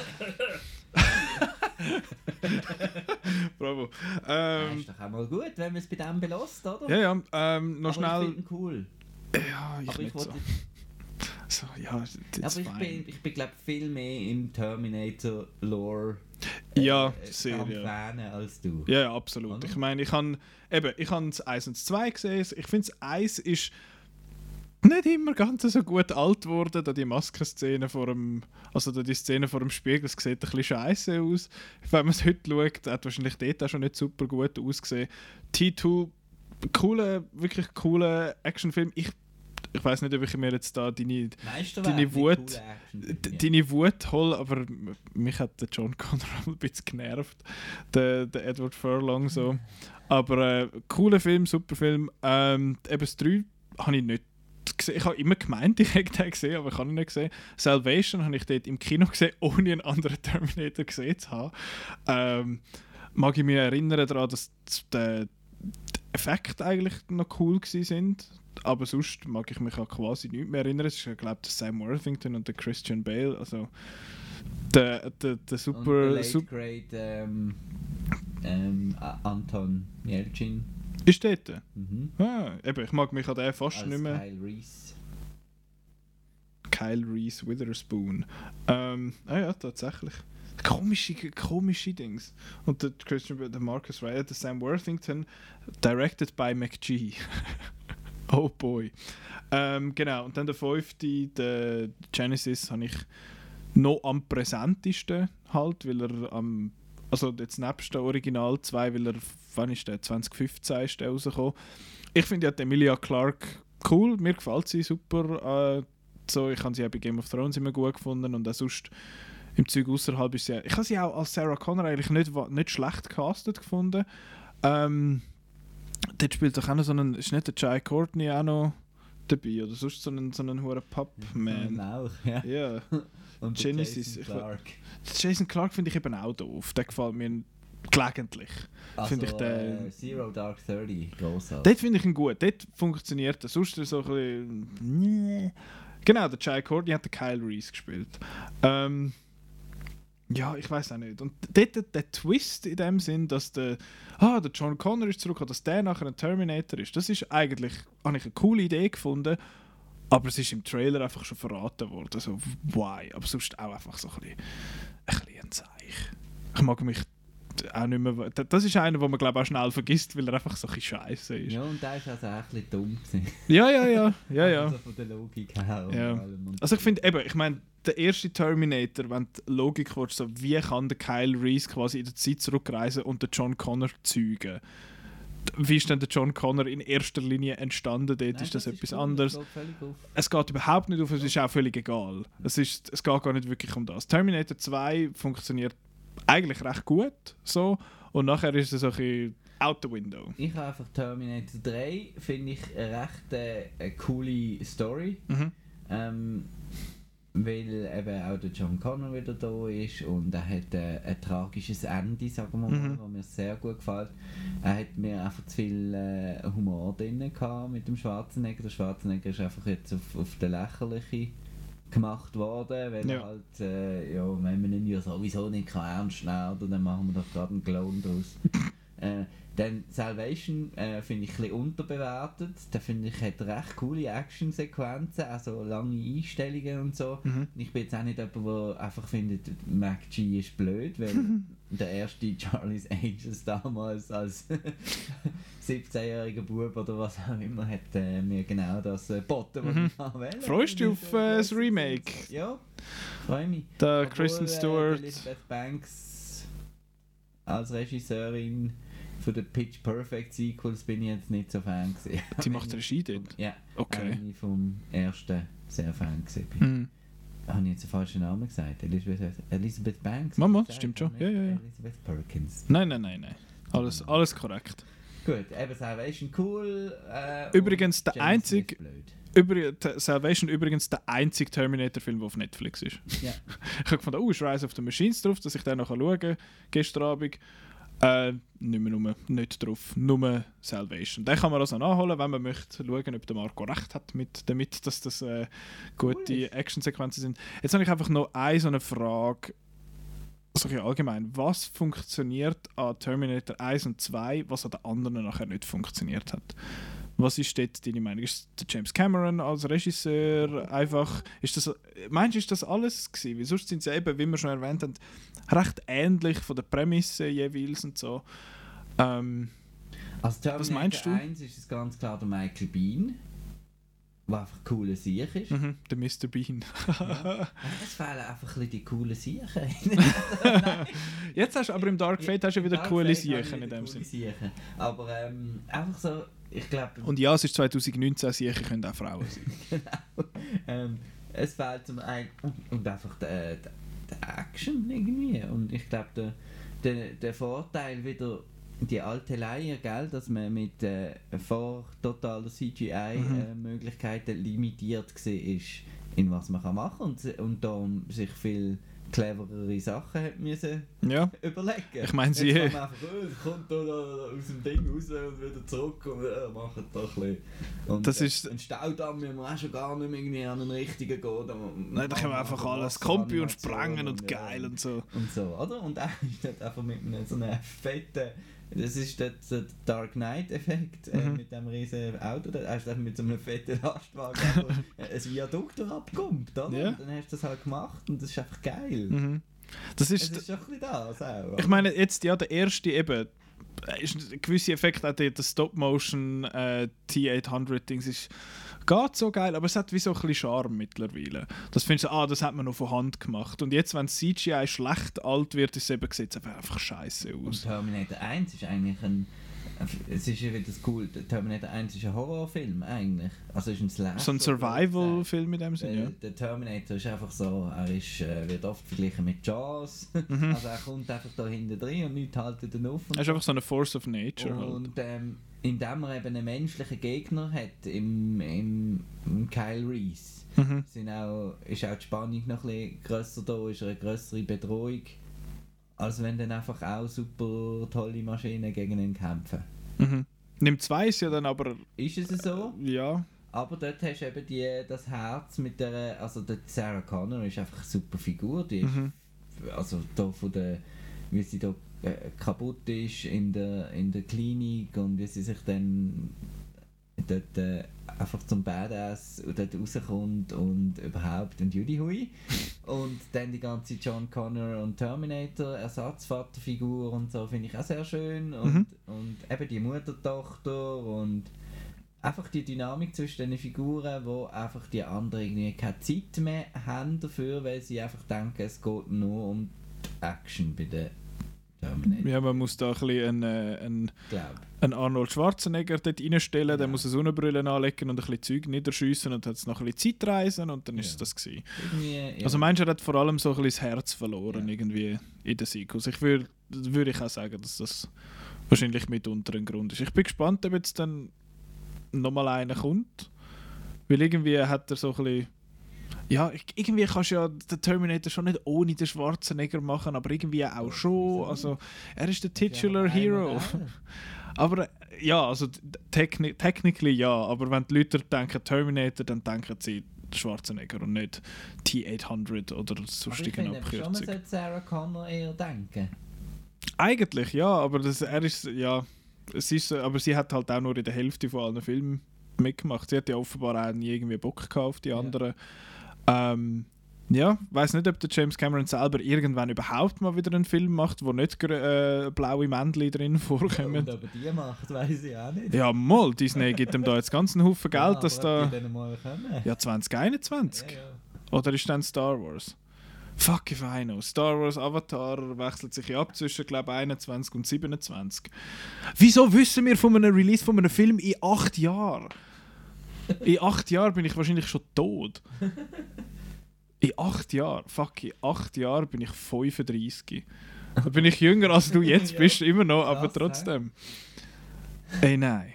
Bravo. Ähm, ist doch auch mal gut, wenn man es bei dem belässt, oder? ja, ja, ähm, noch Aber Ich schnell. finde ihn cool. Ja, ich aber ich so. so. Ja, Aber das ich bin, ich bin glaube viel mehr im Terminator-Lore Ja, äh, sehr, am ja. Fanen als du. Ja, ja, absolut. Oder? Ich meine, ich habe eben, ich habe das 1 und das 2 gesehen. Ich finde, das 1 ist nicht immer ganz so gut alt geworden, da die Maskenszene vor dem, also da die Szene vor dem Spiegel, das sieht ein bisschen scheiße aus. Wenn man es heute schaut, hat wahrscheinlich dort auch schon nicht super gut ausgesehen. T2, cooler, wirklich cooler Actionfilm. Ich, ich weiß nicht, ob ich mir jetzt da deine Deine Wut- ja. deine Wut hol, aber mich hat der John <laughs> Connor ein bisschen genervt, der, der Edward Furlong so. Aber äh, cooler Film, super Film. Ähm, eben das 3 habe ich nicht gesehen. Ich habe immer gemeint, ich hätte den gesehen, aber ich habe ihn nicht gesehen. Salvation habe ich dort im Kino gesehen, <laughs> ohne einen anderen Terminator gesehen zu haben. Ähm, mag ich mich erinnern daran, dass der die Effekte eigentlich noch cool gewesen sind. Aber sonst mag ich mich an quasi nicht mehr erinnern. Es ist, glaube ich, der Sam Worthington und der Christian Bale. Also der, der, der Und der super, late super great ähm, ähm, Anton Yelchin ist dort. mhm. Ah, eben, ich mag mich an den fast als nicht mehr. Kyle Reese. Kyle Reese Witherspoon. Ähm, ah ja, tatsächlich. Komische, komische Dings. Und der Christian der Marcus Ryan, der Sam Worthington, directed by McGee. <laughs> <laughs> oh boy. Ähm, genau, und dann der fünfte, der Genesis, habe ich noch am präsentesten halt, weil er am, also jetzt nebst der Original 2, weil er, wann ist der, 2015 ist der rausgekommen. Ich finde ja Emilia Clarke cool, mir gefällt sie super. Äh, so, ich habe sie auch bei Game of Thrones immer gut gefunden und auch sonst im Zeug außerhalb ist sie, ich habe sie auch als Sarah Connor eigentlich nicht, nicht schlecht gecastet gefunden. Ähm, dort spielt doch auch noch so ein, ist nicht der Jai Courtney auch noch dabei oder sonst so ein, so ein hoher Pup-Man. Lauch, ja. Ja. <laughs> Und Genesis, Jason ich- Clark. Jason Clark finde ich eben auch doof. Der gefällt mir gelegentlich. Also, ich den- äh, Zero Dark Thirty, großartig. Dort finde ich ihn gut. Dort funktioniert er. Sonst ist so ein bisschen... Genau, der Jai Courtney hat den Kyle Reese gespielt. Ähm, ja, ich weiß auch nicht. Und dort der, Twist in dem Sinn, dass der, ah, der John Connor ist zurück, dass der nachher ein Terminator ist, das ist eigentlich, habe ich eine coole Idee gefunden, aber es ist im Trailer einfach schon verraten worden. Also, why? Aber sonst auch einfach so ein bisschen ein, bisschen ein Zeich. Ich mag mich auch nicht mehr... Das ist einer, den man glaube auch schnell vergisst, weil er einfach so ein scheiße ist. Ja, und der ist also auch ein bisschen dumm. Ja, ja, ja. ja, ja. Also von der Logik her Ja. Also ich finde eben, ich meine, der erste Terminator, wenn die Logik willst, so wie kann der Kyle Reese quasi in der Zeit zurückreisen und den John Connor zeugen? Wie ist denn der John Connor in erster Linie entstanden? Dort Nein, ist das, etwas cool, anderes. das geht. Es geht überhaupt nicht auf, es ist auch völlig egal. Es, ist, es geht gar nicht wirklich um das. Terminator 2 funktioniert eigentlich recht gut. So. Und nachher ist es so ein bisschen out the window. Ich habe einfach Terminator 3, finde ich eine recht äh, eine coole Story. Mhm. Ähm, weil eben auch der John Connor wieder da ist und er hat äh, ein tragisches Ende, sagen wir mal, Mhm. was mir sehr gut gefällt. Er hat mir einfach zu viel äh, Humor drin gehabt mit dem Schwarzenegger. Der Schwarzenegger ist einfach jetzt auf, auf den lächerlichen gemacht worden, weil Ja. halt, äh, ja, wenn man ihn ja sowieso nicht kann ernst nehmen dann machen wir doch gerade einen Clown draus. Äh, dann Salvation äh, finde ich ein bisschen unterbewertet. Da finde ich hat recht coole Actionsequenzen, also lange Einstellungen und so. Mhm. Ich bin jetzt auch nicht jemand, der einfach findet, Mac G ist blöd, weil <laughs> der erste Charlie's Angels damals als <laughs> 17-jähriger Bub oder was auch immer hat äh, mir genau das äh, geboten, was Mhm. ich haben wollte. Freust du auf, äh, das Remake? Ja, freue mich. Der Obwohl, Kristen äh, Stewart. Elizabeth Banks als Regisseurin für den Pitch Perfect Sequels bin ich jetzt nicht so Fan gewesen. <laughs> Die macht Regie dort. Ja, Okay. wenn ich vom ersten sehr Fan gewesen bin. Mhm. Habe ich jetzt den falschen Namen gesagt? Elizabeth, Elizabeth Banks? Mama, stimmt schon. Ja, ja, ja. Elizabeth Perkins. Nein, nein, nein, nein. Alles, alles korrekt. Gut, eben Salvation cool. Äh, Übrigens, der einzige-. Übrig, Salvation übrigens der einzige Terminator-Film, der auf Netflix ist. Ja. <laughs> Ich habe gefunden, oh, ist Rise of the Machines drauf, dass ich den noch schauen kann, gestern Abend. Äh, nicht mehr nur, nicht drauf, nur Salvation. Den kann man also nachholen, wenn man möchte schauen, ob der Marco recht hat mit, damit, dass das äh, gute Cool. Actionsequenzen sind. Jetzt habe ich einfach noch eine so eine Frage, so bisschen allgemein. Was funktioniert an Terminator 1 und 2, was an den anderen nachher nicht funktioniert hat? Was ist dort deine Meinung? Ist der James Cameron als Regisseur einfach. Ist das, meinst du, ist das alles gewesen? Weil sonst sind sie eben, wie wir schon erwähnt haben, recht ähnlich von der Prämisse jeweils und so. Ähm, Also Terminator Was meinst du? 1 ist es ganz klar der Michael Bean, der einfach cooler Sieg ist. mhm, der Mr. Bean. <laughs> Es fehlen einfach ein die coolen Siechen. <laughs> <laughs> Jetzt hast du aber im Dark Fate hast du wieder Dark coole Siechen in dem Sinn. Siechen. Aber ähm, einfach so, ich glaube, Und ja, es ist 2019, Siechen können auch Frauen sein. <laughs> ähm, es fehlt zum einen und einfach der, der, der Action irgendwie. Und ich glaube, der, der, der Vorteil wieder, die alte Leier, gell, dass man mit äh, vor totaler CGI-Möglichkeiten limitiert war, ist, in was man kann machen kann und, und da sich viel cleverere Sachen hat müssen Ja, <laughs> überlegen. Ich meine, sie- Jetzt einfach, oh, kommt da, aus dem Ding raus und wieder zurück und äh, machen da ein bisschen. Und Das äh, ist- ein Staudamm müssen wir auch schon gar nicht mehr irgendwie an den richtigen gehen. Nein, da können wir einfach alles Kompi und sprangen und geil und so. Und so, oder? Und auch <laughs> ist das einfach mit einem so einem fetten, das ist der, der Dark Knight-Effekt äh, Mhm. mit dem riesen Auto, da hast du einfach mit so einem fetten Lastwagen einfach <laughs> ein Viadukt abkommt, oder? Ja. Und dann hast du das halt gemacht und das ist einfach geil. Mhm. Das Es ist, doch ein bisschen das auch. ich meine, jetzt ja, der erste eben, äh, ist ein gewisser Effekt, auch der, der Stop-Motion äh, T800-Dings ist geht so geil, aber es hat wie so ein bisschen Charme mittlerweile. Das findest du, ah, das hat man noch von Hand gemacht. Und jetzt, wenn CGI schlecht alt wird, ist es eben, sieht es einfach, einfach scheiße Und aus. Terminator 1 ist eigentlich ein. Es ist ja wieder das cool. Terminator 1 ist ein Horrorfilm eigentlich. Also ist ein Slasher. So ein Survival-Film in dem Sinne, ja. Der Terminator ist einfach so, er ist, äh, wird oft verglichen mit Jaws. <laughs> Mhm. Also er kommt einfach da hinten drin und nichts haltet ihn auf. Und Er ist einfach so eine Force of Nature halt. und ähm, indem er eben einen menschlichen Gegner hat im, im, im Kyle Reese, Mhm. sind auch, ist auch die Spannung noch ein bisschen grösser da, ist eine grössere Bedrohung, als wenn dann einfach auch super tolle Maschinen gegen ihn kämpfen. Mhm. Nimm 2 ist ja dann aber, Ist es so? ja, Aber dort hast du eben die, das Herz mit der, also der Sarah Connor ist einfach eine super Figur, die ist, Mhm. also da von der, wie sie da äh, kaputt ist in der, in der Klinik und wie sie sich dann dort äh, einfach zum Badass dort rauskommt und überhaupt und Judy Hui <laughs> und dann die ganze John Connor und Terminator Ersatzvaterfigur und so finde ich auch sehr schön und, Mhm. und eben die Mutter-Tochter und einfach die Dynamik zwischen den Figuren, wo einfach die anderen irgendwie keine Zeit mehr haben dafür, weil sie einfach denken, es geht nur um die Action bei den Ja, man muss da ein bisschen einen, äh, einen, einen Arnold Schwarzenegger dort reinstellen, der Ja. muss eine Sonnenbrille anlegen und ein bisschen Zeug niederschiessen und hat es noch ein bisschen Zeitreisen und dann ist Ja. es das gewesen. Ja. Also meinst du, er hat vor allem so ein bisschen das Herz verloren irgendwie in den Sequels. Ich würde würd ich auch sagen, dass das wahrscheinlich mitunter ein Grund ist. Ich bin gespannt, ob jetzt dann nochmal einer kommt. Weil irgendwie hat er so ein bisschen... Ja, irgendwie kannst du ja den Terminator schon nicht ohne den Schwarzenegger machen, aber irgendwie auch schon. Also, er ist der Titular Ja, Hero. <laughs> Aber äh, ja, also techni technically ja, aber wenn die Leute denken Terminator, dann denken sie Schwarzenegger und nicht T-800 oder Aber ich sonstige finde eben schon, man Abkürzung. sollte Sarah Connor eher denken. Eigentlich ja, aber das, er ist ja, es ist, aber sie hat halt auch nur in der Hälfte von allen Filmen mitgemacht. Sie hat ja offenbar auch nie irgendwie Bock gehabt auf die Ja. Ähm, ja, weiß nicht, ob der James Cameron selber irgendwann überhaupt mal wieder einen Film macht, wo nicht äh, blaue Männchen drin <laughs> vorkommen. Und ob er die macht, weiß ich auch nicht. Ja, mal, Disney gibt ihm da jetzt ganz einen Haufen Geld, Ja, dass aber da. Ja, 2021. Ja, ja. Oder ist dann Star Wars? Fuck if I know. Star Wars Avatar wechselt sich ja ab zwischen, glaube 21 und 27. Wieso wissen wir von einem Release von einem Film in acht Jahren? In acht Jahren bin ich wahrscheinlich schon tot. In acht Jahren? Fuck, in acht Jahren bin ich 35. Da bin ich jünger als du jetzt <laughs> bist, immer noch, aber trotzdem. Ey, nein.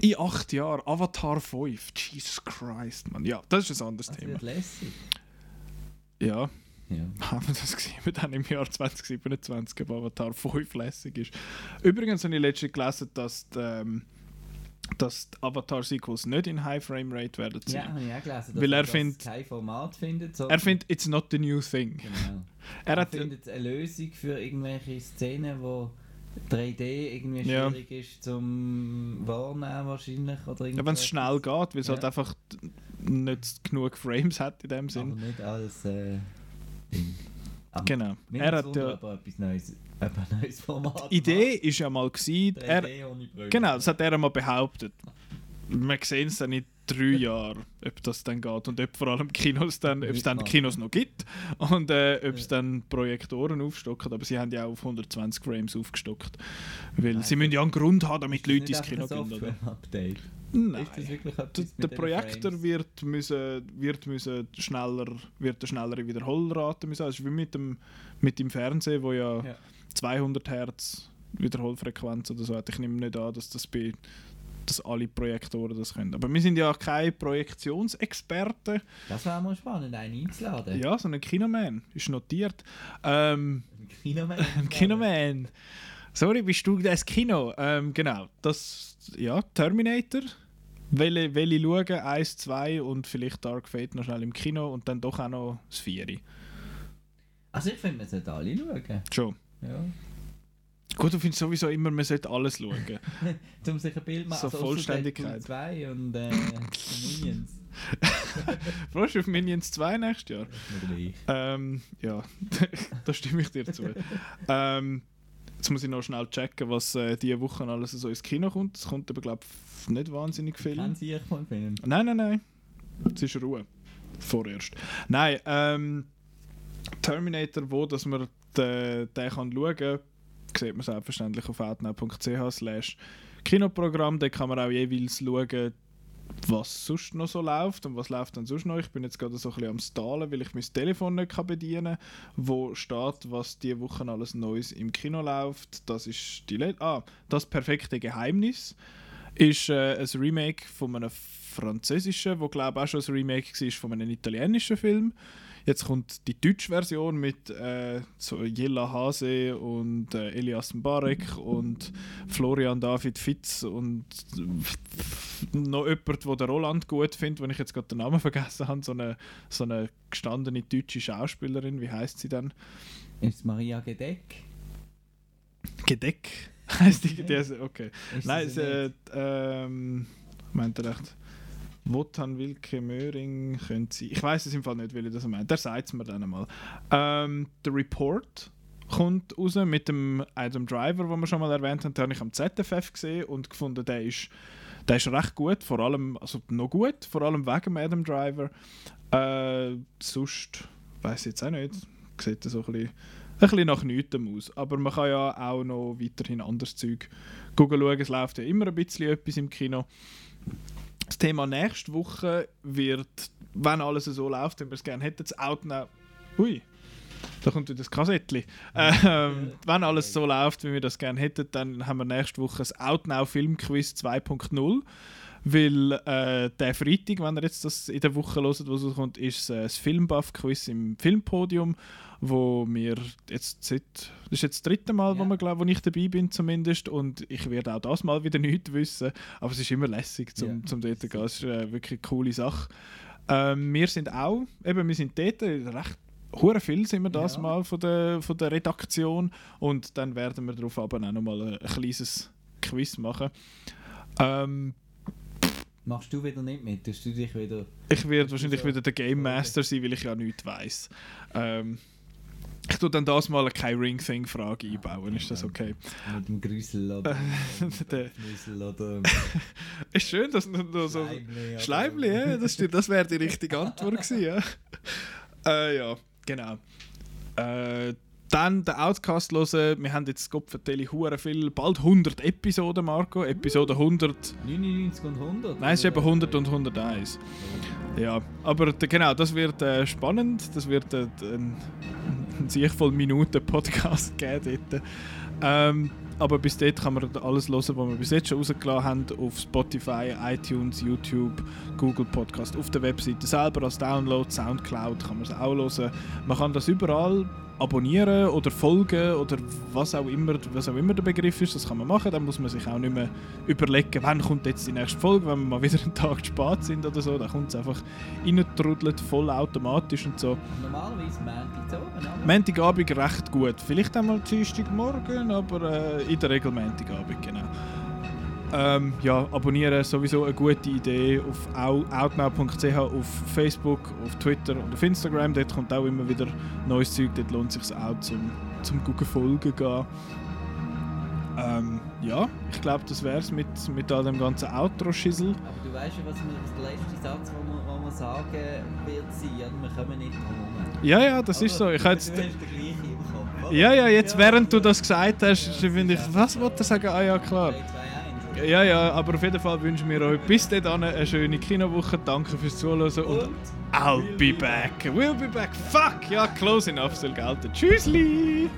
In acht Jahren, Avatar 5. Jesus Christ, Mann. Ja, das ist ein anderes Das Thema. wird lässig. Ja, Ja. haben wir das gesehen, wir dann im Jahr 2027, ob Avatar 5 lässig ist. Übrigens habe ich letztens gelesen, dass die, ähm, dass die Avatar-Sequels nicht in High Frame Rate werden Ja, sein. habe ich auch gelesen, dass Weil er das findet- kein Format findet. Er findet, it's not the new thing. Genau. <laughs> Er Er hat, findet eine Lösung für irgendwelche Szenen, wo 3D irgendwie Ja. schwierig ist zum Wahrnehmen wahrscheinlich. Oder ja, wenn es schnell geht, weil es Ja. halt einfach nicht genug Frames hat in dem Aber Sinn. nicht als äh. Aber Genau. Er hat ja, aber etwas Neues, ein neues Format die Idee ist ja mal gewesen, er, 3D ohne Brille. Genau, das hat er einmal behauptet. Wir sehen es dann in drei Jahren, ob das dann geht und ob vor allem Kinos dann, ob es dann. Kinos noch gibt und äh, ob es dann Projektoren aufstocken. Aber sie haben ja auch auf 120 Frames aufgestockt. Weil Nein, sie müssen ja einen Grund haben, damit Leute ins Kino gehen. Oder? Nein. Der, Projektor Frames? wird, müssen, wird, müssen schneller, wird eine schnellere Wiederholrate müssen. Das ist wie mit dem, mit dem Fernsehen, wo ja, Ja. 200 Hertz Wiederholfrequenz oder so hat. Ich nehme nicht an, dass das bei dass alle Projektoren das können. Aber wir sind ja keine Projektionsexperten. Das wäre mal spannend, einen einzuladen. Ja, so ein Kinoman ist notiert. Ähm, Ein Kinoman. <laughs> ein Kinoman. Sorry, bist du das Kino? Ähm, genau, das, ja, Terminator. Welche, welche schauen? 1, 2 und vielleicht Dark Fate noch schnell im Kino und dann doch auch noch das 4. Also ich finde, man sollte alle schauen. Schon. Ja. Gut, du findest sowieso immer, man sollte alles schauen. <laughs> Um sich ein Bild machen. So also Vollständigkeit. Deadpool 2 und äh, Minions. <laughs> Freust du auf Minions 2 nächstes Jahr? Ähm, ja, <laughs> da stimme ich dir zu. ähm, jetzt muss ich noch schnell checken, was äh, diese Woche alles so ins Kino kommt. Es kommt aber, glaube ich, nicht wahnsinnig viel. Kennen Sie ich von Film? Nein, nein, nein. Es ist Ruhe. Vorerst. Nein, ähm, Terminator, wo dass man den, den kann schauen kann, sieht man selbstverständlich auf outnow.ch slash Kinoprogramm. Da kann man auch jeweils schauen, was sonst noch so läuft und was läuft dann sonst noch. Ich bin jetzt gerade so ein bisschen am Stahlen, weil ich mein Telefon nicht bedienen kann, wo steht, was diese Woche alles Neues im Kino läuft. Das ist die Let ah, das perfekte Geheimnis ist äh, ein Remake von einem französischen, wo glaube auch schon ein Remake war von einem italienischen Film. Jetzt kommt die deutsche Version mit äh, so Jella Hase und äh, Elias Mbarek und Florian David Fitz und noch jemand, der den Roland gut findet, wenn ich jetzt gerade den Namen vergessen habe, so eine, so eine gestandene deutsche Schauspielerin, wie heißt sie dann? Ist Maria Gedeck? Gedeck <laughs> heißt die, okay. Ist Nein, sie äh, ähm, meint er echt. Wotan Wilke Möhring könnte sie. Ich weiß es im Fall nicht, wie er das meint. Der sagt es mir dann einmal. Ähm, der Report kommt raus mit dem Adam Driver, den wir schon mal erwähnt haben. Den habe ich am ZFF gesehen und gefunden, der ist, der ist recht gut. Vor allem, also noch gut, vor allem wegen dem Adam Driver. Äh, sonst weiß ich jetzt auch nicht. Sieht so ein bisschen ein bisschen nach nichts aus. Aber man kann ja auch noch weiterhin anderes Zeug schauen. Es läuft ja immer ein bisschen etwas im Kino. Das Thema nächste Woche wird, wenn alles so läuft, wie wir es gerne hätten, das Outnow... Hui, da kommt wieder das Kassettchen. Ähm, wenn alles so läuft, wie wir das gerne hätten, dann haben wir nächste Woche das Outnow Filmquiz 2.0. Weil äh, der Freitag, wenn ihr jetzt das in der Woche hört, was rauskommt, ist äh, das Filmbuff-Quiz im Filmpodium, wo wir jetzt seit, das ist jetzt das dritte Mal, wo, Ja. wir, glaub, wo ich dabei bin zumindest und ich werde auch das Mal wieder nichts wissen, aber es ist immer lässig zum, Ja. zum dort zu gehen, es ist äh, wirklich eine coole Sache. Ähm, wir sind auch, eben wir sind dort, äh, recht hure viel sind wir das Ja. mal von der, von der Redaktion und dann werden wir darauf aber auch nochmal ein, ein kleines Quiz machen. Ähm, Machst du wieder nicht mit? Tust du dich wieder... ich werde wahrscheinlich wieder der Game Master sein, weil ich ja nichts weiß. Ähm, ich tue dann das mal keine Ring-Thing-Frage einbauen, ist das okay? Mit dem Grüssel oder... <laughs> Der- Grüssel oder... <laughs> Ist schön, dass du so... Schleimli Schleimli, ja, das, stimmt, das wäre die richtige Antwort gewesen, ja. <laughs> äh, ja, genau. Äh, dann den Outcast hören. Wir haben jetzt Gott vertelle hure viel, bald 100 Episoden, Marco. Episode 100. 99 und 100? Nein, es ist eben oder? 100 und 101. Ja, aber genau, das wird äh, spannend. Das wird äh, ein <laughs> sich voll Minuten Podcast geben dort. Ähm, aber bis dort kann man alles hören, was wir bis jetzt schon rausgelassen haben, auf Spotify, iTunes, YouTube, Google Podcast, auf der Webseite selber als Download, Soundcloud kann man es auch hören. Man kann das überall abonnieren oder folgen oder was auch immer, was auch immer der Begriff ist, das kann man machen. Dann muss man sich auch nicht mehr überlegen, wann kommt jetzt die nächste Folge, wenn wir mal wieder einen Tag spät sind oder so. Dann kommt es einfach reintrudelt, voll automatisch und so. Normalerweise Montag zu oben, aber... Montagabend recht gut. Vielleicht einmal Dienstagmorgen, aber äh, in der Regel Montagabend, genau. Ähm, ja, abonnieren sowieso eine gute Idee auf au- outnow.ch, auf Facebook, auf Twitter und auf Instagram. Dort kommt auch immer wieder neues Zeug. Dort lohnt es sich auch zum, zum guten Folgen gehen. Ähm, ja, ich glaube, das wäre es mit, mit all dem ganzen Outro-Schissel. Aber du weißt ja, was, wir, der letzte Satz, den wir, den wir sagen wird sein. Ja, wir kommen nicht drum herum. Ja, ja, das ist so. Aber Ich du hast den gleichen im Kopf, ja, ja, jetzt Ja, während du ja. das gesagt hast, finde ich, was wollte er sagen? Ah ja, klar. 3, 2, 1. oder? Ja, ja, aber auf jeden Fall wünschen wir euch bis dahin eine schöne Kinowoche. Danke fürs Zuhören und, Und I'll be back. We'll be back. Fuck, ja, close enough soll gelten. Tschüssli!